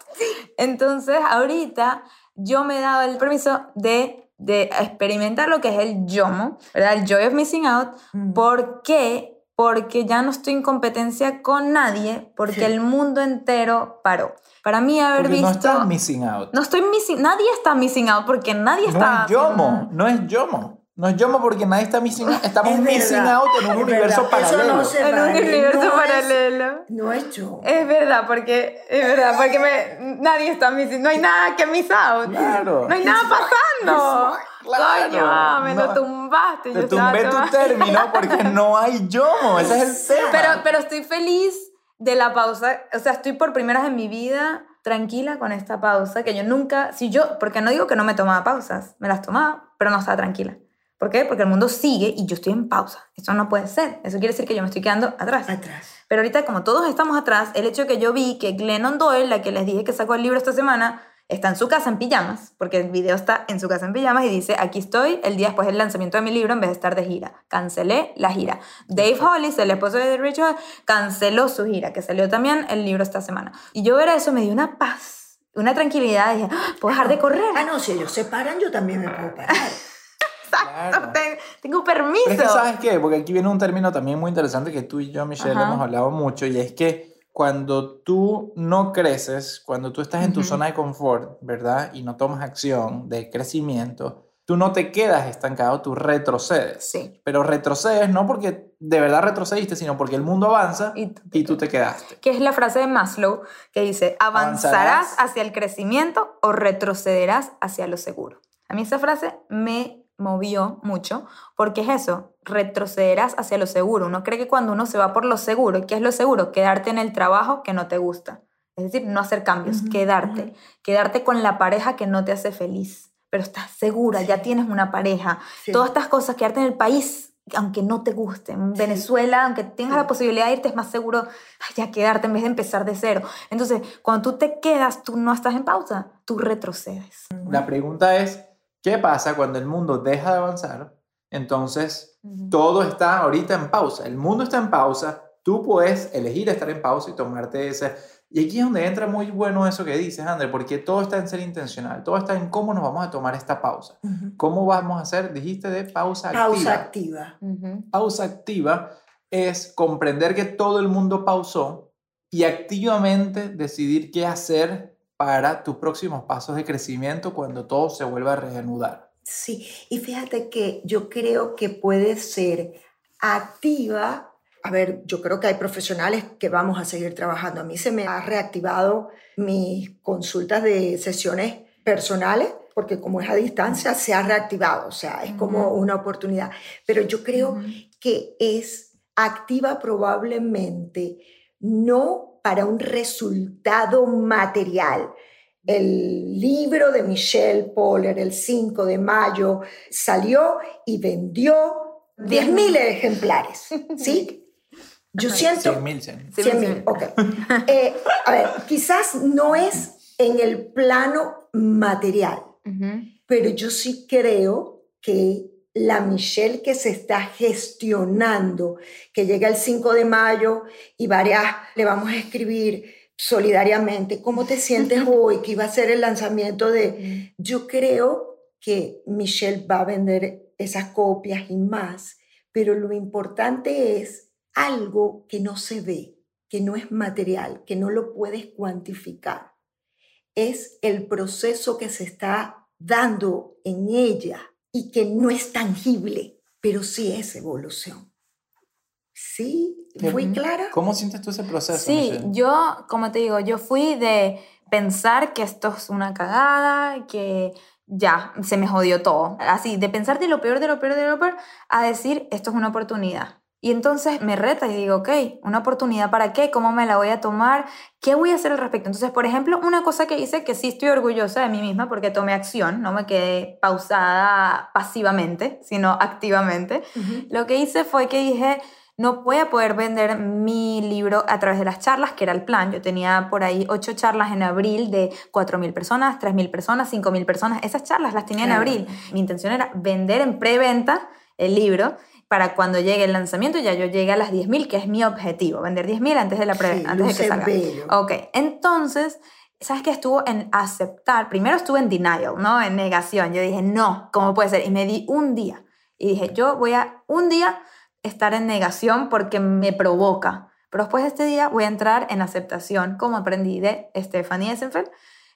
Entonces, ahorita yo me he dado el permiso de, de experimentar lo que es el yomo, ¿verdad? El joy of missing out. ¿Por qué? Porque ya no estoy en competencia con nadie, porque el mundo entero paró. Para mí haber porque visto... No estás missing out. No estoy missing... Nadie está missing out porque nadie está... No es yomo, no es yomo. No es yomo porque nadie está missing out. [LAUGHS] Estamos missing out en un universo paralelo. No en un universo no paralelo. Es, no es yo. Es verdad, porque es verdad, porque me, nadie está missing. No hay nada que miss out. Claro. No hay nada pasando. Claro. Coño, me lo tumbaste. Te tumbé tu término porque no hay yomo. Ese es el tema. Pero, pero estoy feliz de la pausa. O sea, estoy por primera vez en mi vida tranquila con esta pausa, que yo nunca, si yo, porque no digo que no me tomaba pausas, me las tomaba, pero no estaba tranquila. ¿Por qué? Porque el mundo sigue y yo estoy en pausa. Eso no puede ser. Eso quiere decir que yo me estoy quedando atrás. Atrás. Pero ahorita, como todos estamos atrás, el hecho que yo vi que Glennon Doyle, la que les dije que sacó el libro esta semana, está en su casa en pijamas, porque el video está en su casa en pijamas y dice, aquí estoy el día después del lanzamiento de mi libro en vez de estar de gira. Cancelé la gira. Dave Hollis, el esposo de Richard, canceló su gira, que salió también el libro esta semana. Y yo ver eso me dio una paz, una tranquilidad. Dije, ¡Ah! puedo dejar de correr. Ah, no, si ellos se paran, yo también me puedo parar. [LAUGHS] Exacto, tengo permiso. Pero es que, ¿sabes qué? Porque aquí viene un término también muy interesante que tú y yo, Michelle, Ajá. hemos hablado mucho, y es que cuando tú no creces, cuando tú estás en tu uh -huh. zona de confort, ¿verdad? Y no tomas acción de crecimiento, tú no te quedas estancado, tú retrocedes. Sí. Pero retrocedes no porque de verdad retrocediste, sino porque el mundo avanza y, y tú te quedaste. Que es la frase de Maslow que dice, avanzarás hacia el crecimiento o retrocederás hacia lo seguro. A mí esa frase me movió mucho, porque es eso, retrocederás hacia lo seguro. Uno cree que cuando uno se va por lo seguro, ¿qué es lo seguro? Quedarte en el trabajo que no te gusta. Es decir, no hacer cambios, uh -huh, quedarte. Uh -huh. Quedarte con la pareja que no te hace feliz, pero estás segura, ya tienes una pareja. Sí. Todas estas cosas, quedarte en el país, aunque no te guste. En sí. Venezuela, aunque tengas sí. la posibilidad de irte, es más seguro ay, ya quedarte en vez de empezar de cero. Entonces, cuando tú te quedas, tú no estás en pausa, tú retrocedes. La pregunta es, ¿qué pasa cuando el mundo deja de avanzar? Entonces, uh -huh. todo está ahorita en pausa. El mundo está en pausa. Tú puedes elegir estar en pausa y tomarte ese... Y aquí es donde entra muy bueno eso que dices, André, porque todo está en ser intencional, todo está en cómo nos vamos a tomar esta pausa. Uh -huh. ¿Cómo vamos a hacer? Dijiste de pausa activa. Pausa activa. Uh -huh. Pausa activa es comprender que todo el mundo pausó y activamente decidir qué hacer para tus próximos pasos de crecimiento cuando todo se vuelva a reanudar. Sí, y fíjate que yo creo que puede ser activa a ver, yo creo que hay profesionales que vamos a seguir trabajando. A mí se me ha reactivado mis consultas de sesiones personales, porque como es a distancia, se ha reactivado, o sea, es como una oportunidad. Pero yo creo que es activa probablemente no para un resultado material. El libro de Michelle Poller, el 5 de mayo, salió y vendió 10.000 ejemplares, ¿sí? [LAUGHS] Yo siento... 100.000. 100.000, ok. [LAUGHS] Eh, a ver, quizás no es en el plano material, pero yo sí creo que la Michelle que se está gestionando, que llega el 5 de mayo y varias le vamos a escribir solidariamente, ¿cómo te sientes [LAUGHS] hoy? Que iba a ser el lanzamiento de... Yo creo que Michelle va a vender esas copias y más, pero lo importante es algo que no se ve, que no es material, que no lo puedes cuantificar. Es el proceso que se está dando en ella y que no es tangible, pero sí es evolución. ¿Sí? ¿Fui clara? ¿Cómo sientes tú ese proceso? Sí, yo, como te digo, yo fui de pensar que esto es una cagada, que ya, se me jodió todo. Así, de pensar de lo peor, de lo peor, de lo peor, a decir, esto es una oportunidad. Y entonces me reta y digo, ok, ¿una oportunidad para qué? ¿Cómo me la voy a tomar? ¿Qué voy a hacer al respecto? Entonces, por ejemplo, una cosa que hice que sí estoy orgullosa de mí misma porque tomé acción, no me quedé pausada pasivamente, sino activamente. Lo que hice fue que dije, no voy a poder vender mi libro a través de las charlas, que era el plan. Yo tenía por ahí ocho charlas en abril de 4.000 personas, 3.000 personas, 5.000 personas. Esas charlas las tenía en abril. Mi intención era vender en preventa el libro para cuando llegue el lanzamiento ya yo llegue a las 10.000, que es mi objetivo, vender 10.000 antes de la pre antes de que salga. Ok, entonces, ¿sabes qué? Estuvo en aceptar, primero estuve en denial, ¿no? En negación. Yo dije, no, ¿cómo puede ser? Y me di un día. Y dije, yo voy a un día estar en negación porque me provoca. Pero después de este día voy a entrar en aceptación, como aprendí de Stephanie Essenfeld,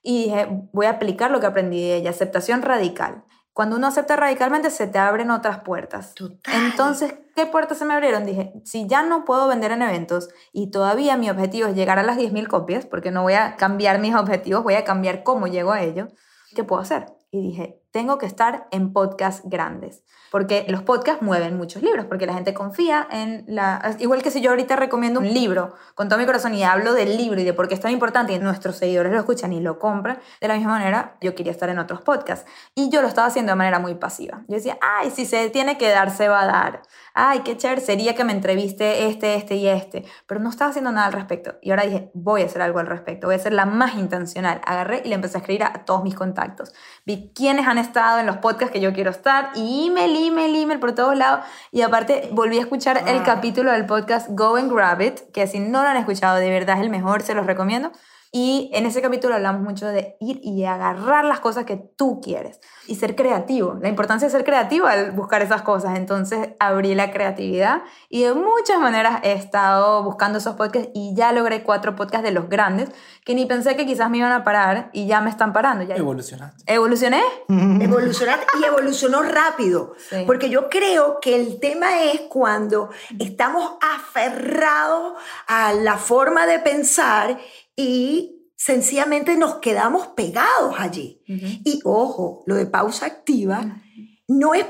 y dije, voy a aplicar lo que aprendí de ella, aceptación radical. Cuando uno acepta radicalmente, se te abren otras puertas. Entonces, ¿qué puertas se me abrieron? Dije, si ya no puedo vender en eventos y todavía mi objetivo es llegar a las 10.000 copias, porque no voy a cambiar mis objetivos, voy a cambiar cómo llego a ello, ¿qué puedo hacer? Y dije, tengo que estar en podcasts grandes porque los podcasts mueven muchos libros, porque la gente confía en la... Igual que si yo ahorita recomiendo un libro con todo mi corazón y hablo del libro y de por qué es tan importante y nuestros seguidores lo escuchan y lo compran, de la misma manera yo quería estar en otros podcasts. Y yo lo estaba haciendo de manera muy pasiva. Yo decía, ay, si se tiene que dar, se va a dar. Ay, qué chévere sería que me entreviste este, este y este. Pero no estaba haciendo nada al respecto. Y ahora dije, voy a hacer algo al respecto, voy a ser la más intencional. Agarré y le empecé a escribir a todos mis contactos. Vi quiénes han estado en los podcasts que yo quiero estar y email, email, email por todos lados. Y aparte volví a escuchar el ah. capítulo del podcast Go and Grab It, que si no lo han escuchado, de verdad es el mejor, se los recomiendo. Y en ese capítulo hablamos mucho de ir y agarrar las cosas que tú quieres y ser creativo. La importancia de ser creativo al buscar esas cosas. Entonces abrí la creatividad y de muchas maneras he estado buscando esos podcasts y ya logré cuatro podcasts de los grandes que ni pensé que quizás me iban a parar y ya me están parando. Ya Evolucionaste. ¿Evolucioné? [LAUGHS] Evolucionaste y evolucionó rápido. Porque yo creo que el tema es cuando estamos aferrados a la forma de pensar y sencillamente nos quedamos pegados allí. Y ojo, lo de pausa activa no es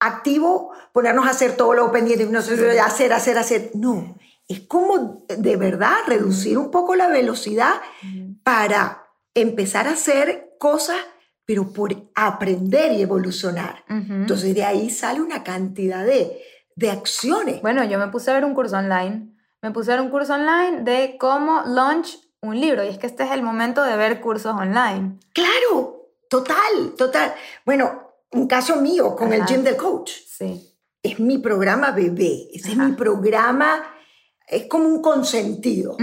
activo ponernos a hacer todo lo pendiente, no sé, hacer, hacer, hacer. No, es como de verdad reducir un poco la velocidad para empezar a hacer cosas, pero por aprender y evolucionar. Entonces de ahí sale una cantidad de, de acciones. Bueno, yo me puse a ver un curso online. Me puse a ver un curso online de cómo launch un libro. Y es que este es el momento de ver cursos online. Claro, total, total. Bueno, un caso mío con el Gym del Coach. Sí. Es mi programa bebé. Ese es mi programa, es como un consentido.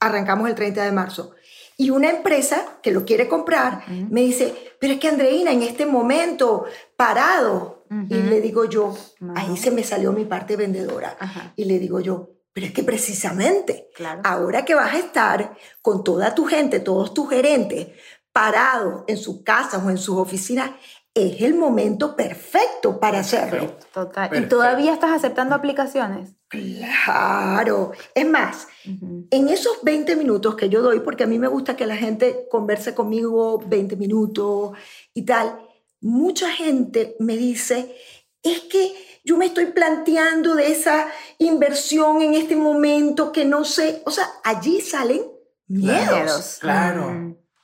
Arrancamos el 30 de marzo. Y una empresa que lo quiere comprar me dice, pero es que Andreina, en este momento, parado. Y le digo yo, ahí se me salió mi parte vendedora. Y le digo yo, pero es que precisamente, ahora que vas a estar con toda tu gente, todos tus gerentes, parados en sus casas o en sus oficinas, es el momento perfecto para hacerlo. Total. ¿Y todavía estás aceptando aplicaciones? Claro. Es más, en esos 20 minutos que yo doy, porque a mí me gusta que la gente converse conmigo 20 minutos y tal, mucha gente me dice, es que yo me estoy planteando de esa inversión en este momento que no sé, o sea, allí salen miedos. Claro.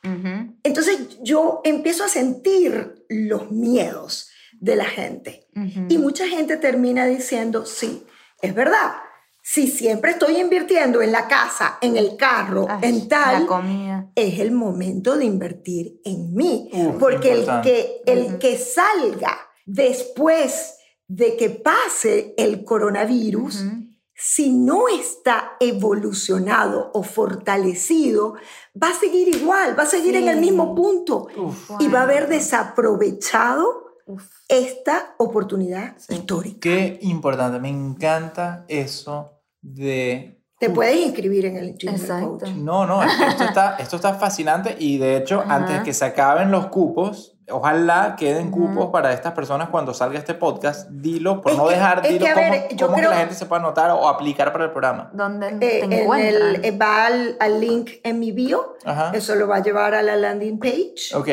Mm, Entonces yo empiezo a sentir los miedos de la gente. Y mucha gente termina diciendo, sí, es verdad. Si siempre estoy invirtiendo en la casa, en el carro, Ay, en tal, es el momento de invertir en mí. Porque el que, el que salga después de que pase el coronavirus, si no está evolucionado o fortalecido, va a seguir igual, va a seguir en el mismo punto Uf. y va a haber desaprovechado Uf. esta oportunidad Sí. histórica. Qué importante, me encanta eso de... Te puedes inscribir en el. Coach. No, no, es que esto está, [LAUGHS] esto está fascinante y de hecho, Ajá. antes de que se acaben los cupos, ojalá queden cupos para estas personas cuando salga este podcast. Dilo, por Es no que- dejar, es que, dilo a cómo, ver, yo cómo que creo- la gente se pueda anotar o aplicar para el programa. ¿Dónde Eh, te en encuentran? el, eh, va al, al link en mi bio, Ajá. eso lo va a llevar a la landing page Ok.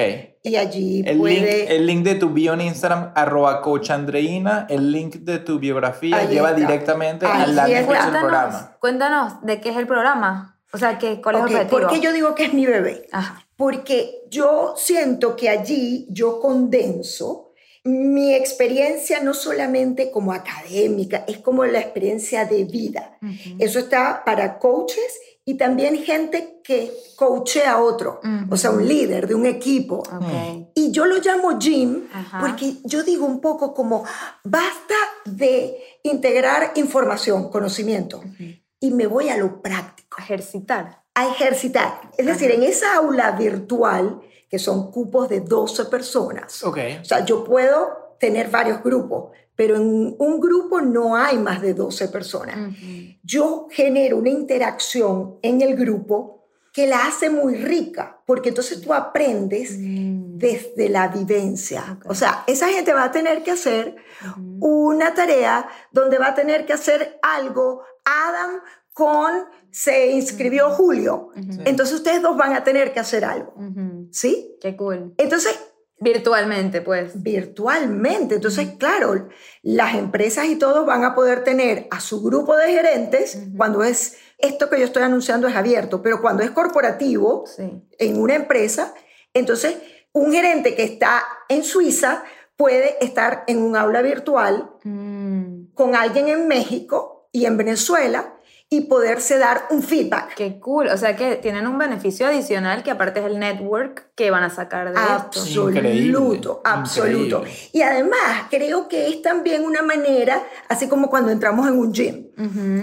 Y allí El link, puede... el link de tu bio en Instagram, arroba coachandreina, el link de tu biografía Ahí lleva está. directamente al landing page del cuéntanos, programa. cuéntanos de qué es el programa. O sea, ¿qué, ¿cuál es Ok, el objetivo? ¿Por qué yo digo que es mi bebé? Ajá. Porque yo siento que allí yo condenso mi experiencia no solamente como académica, es como la experiencia de vida. Ujú. Eso está para coaches y también gente que coachea a otro, Ujú. o sea, un líder de un equipo. Ok. Y yo lo llamo Jim Ajá. porque yo digo un poco como, basta de integrar información, conocimiento, y me voy a lo práctico, Ejercitar. a ejercitar. Es decir, en esa aula virtual, que son cupos de 12 personas, Ok. o sea, yo puedo tener varios grupos, pero en un grupo no hay más de 12 personas. Yo genero una interacción en el grupo que la hace muy rica, porque entonces tú aprendes Mm. desde la vivencia. O sea, esa gente va a tener que hacer una tarea donde va a tener que hacer algo Adam con se inscribió Julio. Entonces ustedes dos van a tener que hacer algo. ¿sí? Qué cool. Entonces, Virtualmente, pues. virtualmente, entonces, claro, las empresas y todos van a poder tener a su grupo de gerentes cuando es esto que yo estoy anunciando es abierto, pero cuando es corporativo, Sí. en una empresa, entonces un gerente que está en Suiza puede estar en un aula virtual Mm. con alguien en México y en Venezuela y poderse dar un feedback. Qué cool. O sea que tienen un beneficio adicional que aparte es el network que van a sacar de esto. Absoluto, Increíble, absoluto. increíble. Y además creo que es también una manera, así como cuando entramos en un gym,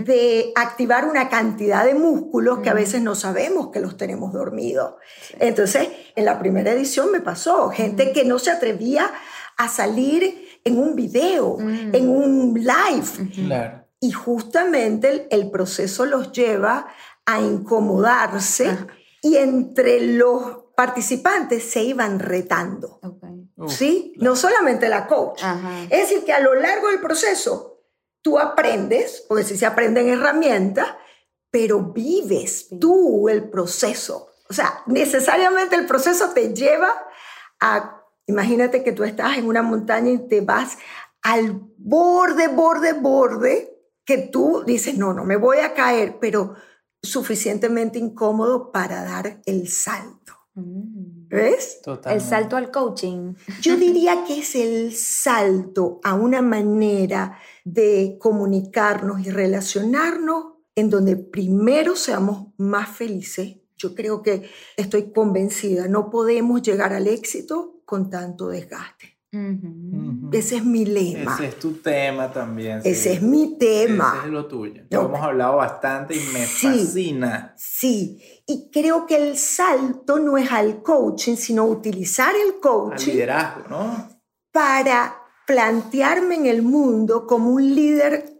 de activar una cantidad de músculos que a veces no sabemos que los tenemos dormidos. Entonces, en la primera edición me pasó, gente que no se atrevía a salir en un video, en un live. Claro. Y justamente el, el proceso los lleva a incomodarse Ajá. y entre los participantes se iban retando. ¿Sí? No solamente la coach. Ajá. Es decir, que a lo largo del proceso tú aprendes, porque si se aprenden herramientas, pero vives Sí. tú el proceso. O sea, necesariamente el proceso te lleva a, imagínate que tú estás en una montaña y te vas al borde, borde, borde, que tú dices, no, no me voy a caer, pero suficientemente incómodo para dar el salto. Mm. ¿Ves? El salto al coaching. Yo [LAUGHS] diría que es el salto a una manera de comunicarnos y relacionarnos en donde primero seamos más felices. Yo creo que estoy convencida, no podemos llegar al éxito con tanto desgaste. Ese es mi lema. Ese es tu tema también. sí. Ese es mi tema. Ese es lo tuyo. Lo hemos hablado bastante y me Sí. fascina. Sí, y creo que el salto no es al coaching, sino utilizar el Al coaching liderazgo, ¿no? para plantearme en el mundo como un líder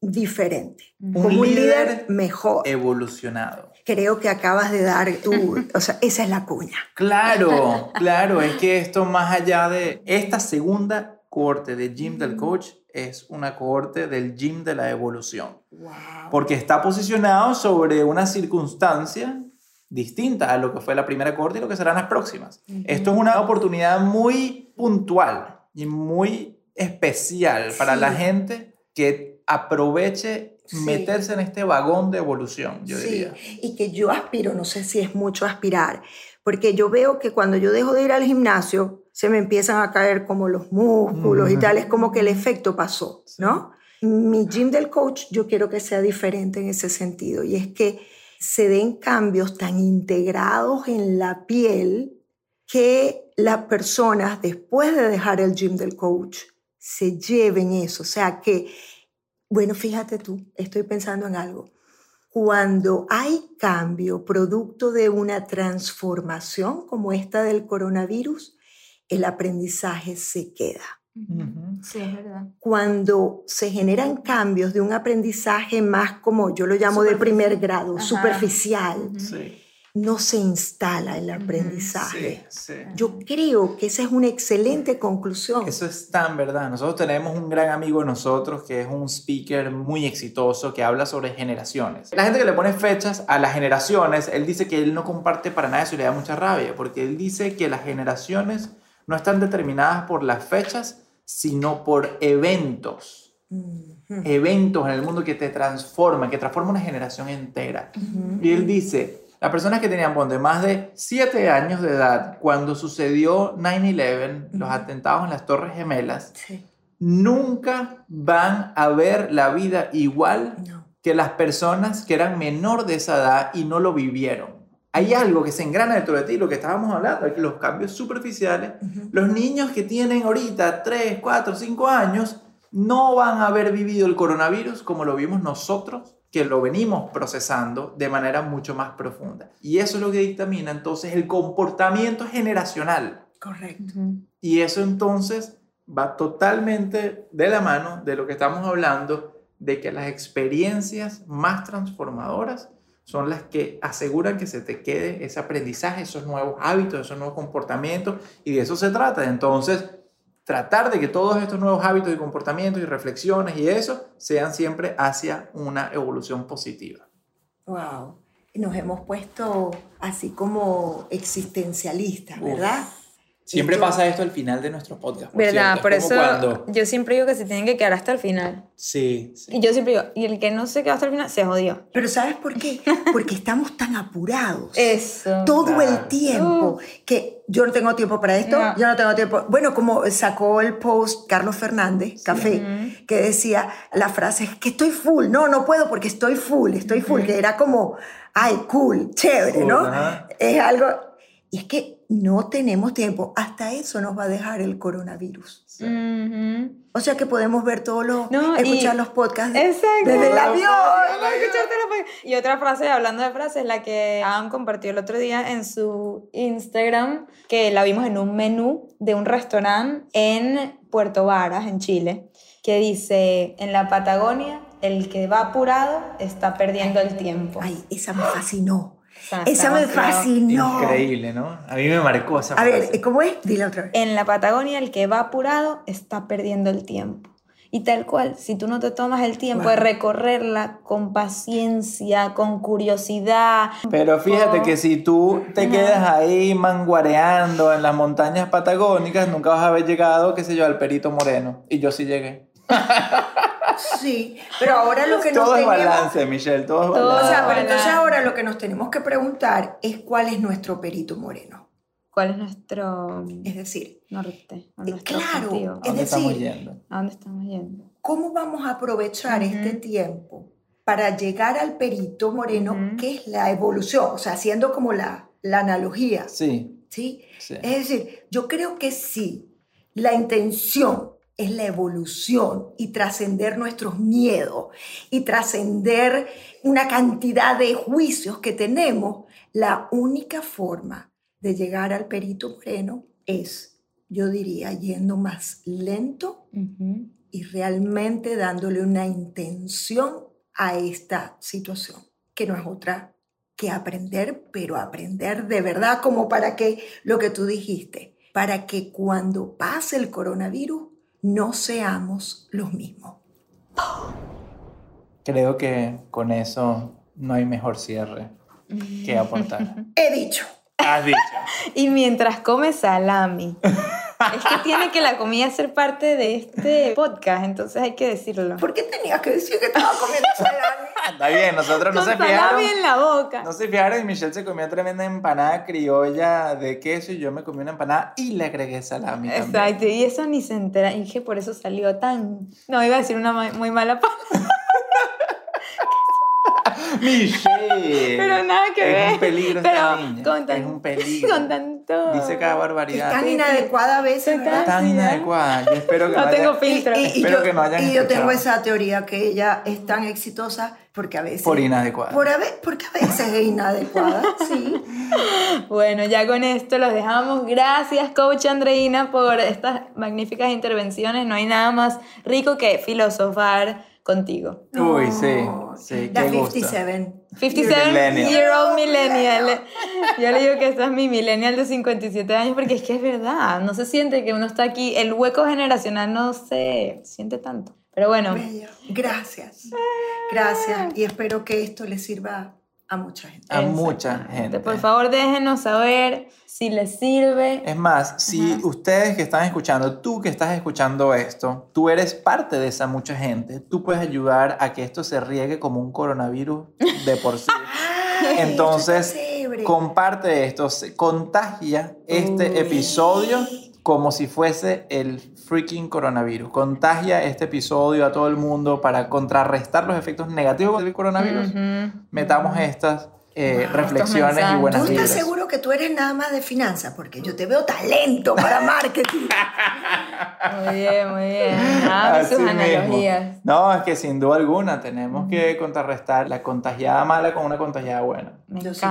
diferente, Un como un líder mejor. Evolucionado. Creo que acabas de dar tú, [LAUGHS] o sea, esa es la cuña. Claro, [LAUGHS] claro, es que esto más allá de esta segunda cohorte de gym del coach es una cohorte del gym de la evolución, Wow. porque está posicionado sobre una circunstancia distinta a lo que fue la primera cohorte y lo que serán las próximas. Esto es una oportunidad muy puntual y muy especial para la gente que aproveche Sí. meterse en este vagón de evolución, yo Sí, diría. y que yo aspiro, no sé si es mucho aspirar, porque yo veo que cuando yo dejo de ir al gimnasio, se me empiezan a caer como los músculos y tal, es como que el efecto pasó, ¿no? Mi gym del coach yo quiero que sea diferente en ese sentido, y es que se den cambios tan integrados en la piel que las personas, después de dejar el gym del coach, se lleven eso. O sea, que, bueno, fíjate tú, estoy pensando en algo. Cuando hay cambio producto de una transformación como esta del coronavirus, el aprendizaje se queda. Sí, es verdad. Cuando se generan cambios de un aprendizaje más como yo lo llamo de primer grado, Ajá. superficial, Sí, no se instala el aprendizaje. sí. Yo creo que esa es una excelente conclusión. Eso es tan verdad. Nosotros tenemos un gran amigo de nosotros que es un speaker muy exitoso que habla sobre generaciones. La gente que le pone fechas a las generaciones, él dice que él no comparte para nada eso y le da mucha rabia, porque él dice que las generaciones no están determinadas por las fechas, sino por eventos. Eventos en el mundo que te transforman, que transforman una generación entera. Y él dice, las personas que tenían más de 7 años de edad cuando sucedió 9-11, los atentados en las Torres Gemelas, Sí, nunca van a ver la vida igual no. que las personas que eran menor de esa edad y no lo vivieron. Hay algo que se engrana dentro de ti, lo que estábamos hablando, aquí los cambios superficiales. Los niños que tienen ahorita 3, 4, 5 años no van a haber vivido el coronavirus como lo vimos nosotros, que lo venimos procesando de manera mucho más profunda. Y eso es lo que dictamina entonces el comportamiento generacional. Correcto. Y eso entonces va totalmente de la mano de lo que estamos hablando, de que las experiencias más transformadoras son las que aseguran que se te quede ese aprendizaje, esos nuevos hábitos, esos nuevos comportamientos, y de eso se trata. Entonces, tratar de que todos estos nuevos hábitos y comportamientos y reflexiones y eso sean siempre hacia una evolución positiva. Wow. Nos hemos puesto así como existencialistas, ¿verdad? Siempre pasa esto al final de nuestro podcast. ¿Verdad? cierto. Por Es eso cuando- yo siempre digo que se tienen que quedar hasta el final. Sí, sí. Y yo siempre digo, y el que no se quedó hasta el final, se jodió. Pero ¿sabes por qué? [LAUGHS] Porque estamos tan apurados. Eso. todo Claro. el tiempo que yo no tengo tiempo para esto, No. yo no tengo tiempo. Bueno, como sacó el post Carlos Fernández, Café, que decía la frase que estoy full, no, no puedo porque estoy full, estoy full, que era como, ay, cool, chévere, Full, ¿no? ajá. Es algo, y es que no tenemos tiempo, hasta eso nos va a dejar el coronavirus. Ujú. O sea que podemos ver todos los, No, y- escuchar los podcasts Exacto. desde el avión. Y otra frase, hablando de frases, la que Adam compartió el otro día en su Instagram, que la vimos en un menú de un restaurante en Puerto Varas, en Chile, que dice, en la Patagonia, el que va apurado está perdiendo el tiempo. Ay, esa me fascinó. Esa me fascinó. Increíble, ¿no? A mí me marcó esa A ver. ¿cómo es? Dile otra vez. En la Patagonia, el que va apurado está perdiendo el tiempo. Y tal cual, si tú no te tomas el tiempo de recorrerla con paciencia, con curiosidad, Pero fíjate que si tú te quedas ahí manguareando en las montañas patagónicas, nunca vas a haber llegado, qué sé yo, al Perito Moreno. Y yo sí llegué. [LAUGHS] Sí, pero ahora lo que nos Todo es tenemos... balance, Michelle, todo es Todo. O balance. sea, pero entonces Balance. ahora lo que nos tenemos que preguntar es cuál es nuestro perito moreno. ¿cuál es nuestro Es decir, norte? Eh, nuestro claro, objetivo? ¿A es dónde estamos decir, yendo? ¿A dónde estamos yendo? ¿cómo vamos a aprovechar Ujú. este tiempo para llegar al perito moreno, Ujú. que es la evolución? O sea, haciendo como la, la analogía, Sí, ¿sí? sí. Es decir, yo creo que sí, la intención es la evolución y trascender nuestros miedos y trascender una cantidad de juicios que tenemos. La única forma de llegar al perito moreno es, yo diría, yendo más lento y realmente dándole una intención a esta situación, que no es otra que aprender, pero aprender de verdad, como para que lo que tú dijiste, para que cuando pase el coronavirus no seamos los mismos. Creo que con eso no hay mejor cierre que aportar. [LAUGHS] He dicho. Has dicho. Y mientras come salami. [LAUGHS] Es que tiene que la comida ser parte de este podcast, entonces hay que decirlo. ¿Por qué tenías que decir que estaba comiendo salami? [LAUGHS] Está bien, nosotros no Con se fijaron. en la boca. No se fijaron y Michelle se comió tremenda empanada criolla de queso y yo me comí una empanada y le agregué salami también. Exacto, y eso ni se entera. Y dije, por eso salió tan. No, iba a decir una muy mala palabra. Michelle. Pero nada que ver. Es un peligro Pero esta niña. con tan- es un peligro. Con tanto. Dice cada Es barbaridad. tan Sí, sí. inadecuada a veces. Tan inadecuada. Yo espero que No no tengo haya- filtro. Espero yo, que no hayan y yo tengo esa teoría que ella es tan exitosa porque a veces... Por inadecuada. Por a ve- porque a veces es inadecuada, [LAUGHS] sí. Bueno, ya con esto los dejamos. Gracias, coach Andreina, por estas magníficas intervenciones. No hay nada más rico que filosofar contigo. Uy, sí, sí, La qué gusto. 57. 57 Millennial. year old millennial. Yo le digo que esta es mi millennial de 57 años porque es que es verdad, no se siente que uno está aquí, el hueco generacional no se siente tanto. Pero bueno, Bello. Gracias. Gracias. Y espero que esto le sirva a mucha gente. A mucha gente. Por favor, déjenos saber si les sirve. Es más, si ustedes que están escuchando, tú que estás escuchando esto, tú eres parte de esa mucha gente, tú puedes ayudar a que esto se riegue como un coronavirus de por sí. [LAUGHS] Entonces, comparte esto, se- contagia este Uy. episodio como si fuese el freaking coronavirus. Contagia este episodio a todo el mundo para contrarrestar los efectos negativos del coronavirus. Ujú. Metamos estas eh, Wow, reflexiones y buenas ¿Tú estás seguro que tú eres nada más de finanzas? Porque yo te veo talento para marketing. Muy bien, muy bien. Ah, sus analogías. No, es que sin duda alguna tenemos que contrarrestar la contagiada mala con una contagiada buena. Me Yo sí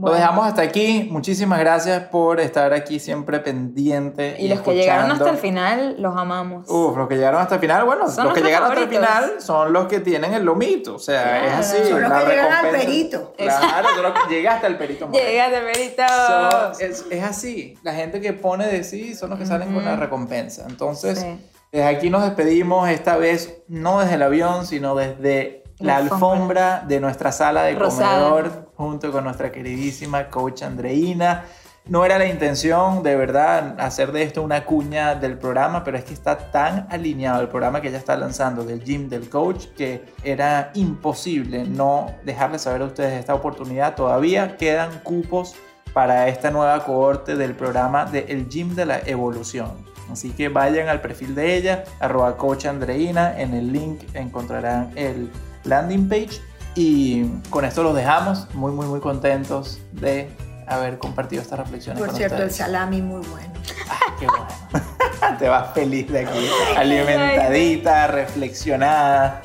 Lo dejamos hasta aquí. Muchísimas gracias por estar aquí siempre pendiente. Y los que llegaron hasta el final, los amamos. Uf, los que llegaron hasta el final, bueno, Son los que llegaron hasta el final son los que tienen el lomito. O sea, Claro. es así. Son los la que llegan al perito. Claro, son los que llega hasta el perito. Moreno. Llega de verito. So, es, es así. La gente que pone de sí son los que salen con la recompensa. Entonces, Sí. desde aquí nos despedimos, esta vez no desde el avión, sino desde la alfombra. alfombra de nuestra sala de Rosada. comedor, junto con nuestra queridísima coach Andreina. No era la intención, de verdad, hacer de esto una cuña del programa, pero es que está tan alineado el programa que ella está lanzando del gym del coach que era imposible no dejarles saber a ustedes esta oportunidad. Todavía quedan cupos para esta nueva cohorte del programa de El Gym de la Evolución. Así que vayan al perfil de ella, arroba coach Andreina, en el link encontrarán el landing page y con esto los dejamos muy muy muy contentos de haber compartido estas reflexiones Por con cierto, el salami muy bueno. Ah, qué bueno. [LAUGHS] Te vas feliz de aquí, alimentadita, reflexionada.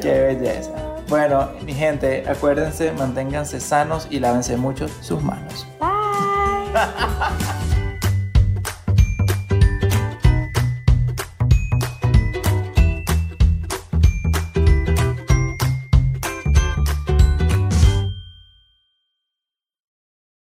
Qué belleza. Bueno, mi gente, acuérdense, manténganse sanos y lávense mucho sus manos. Bye. [LAUGHS]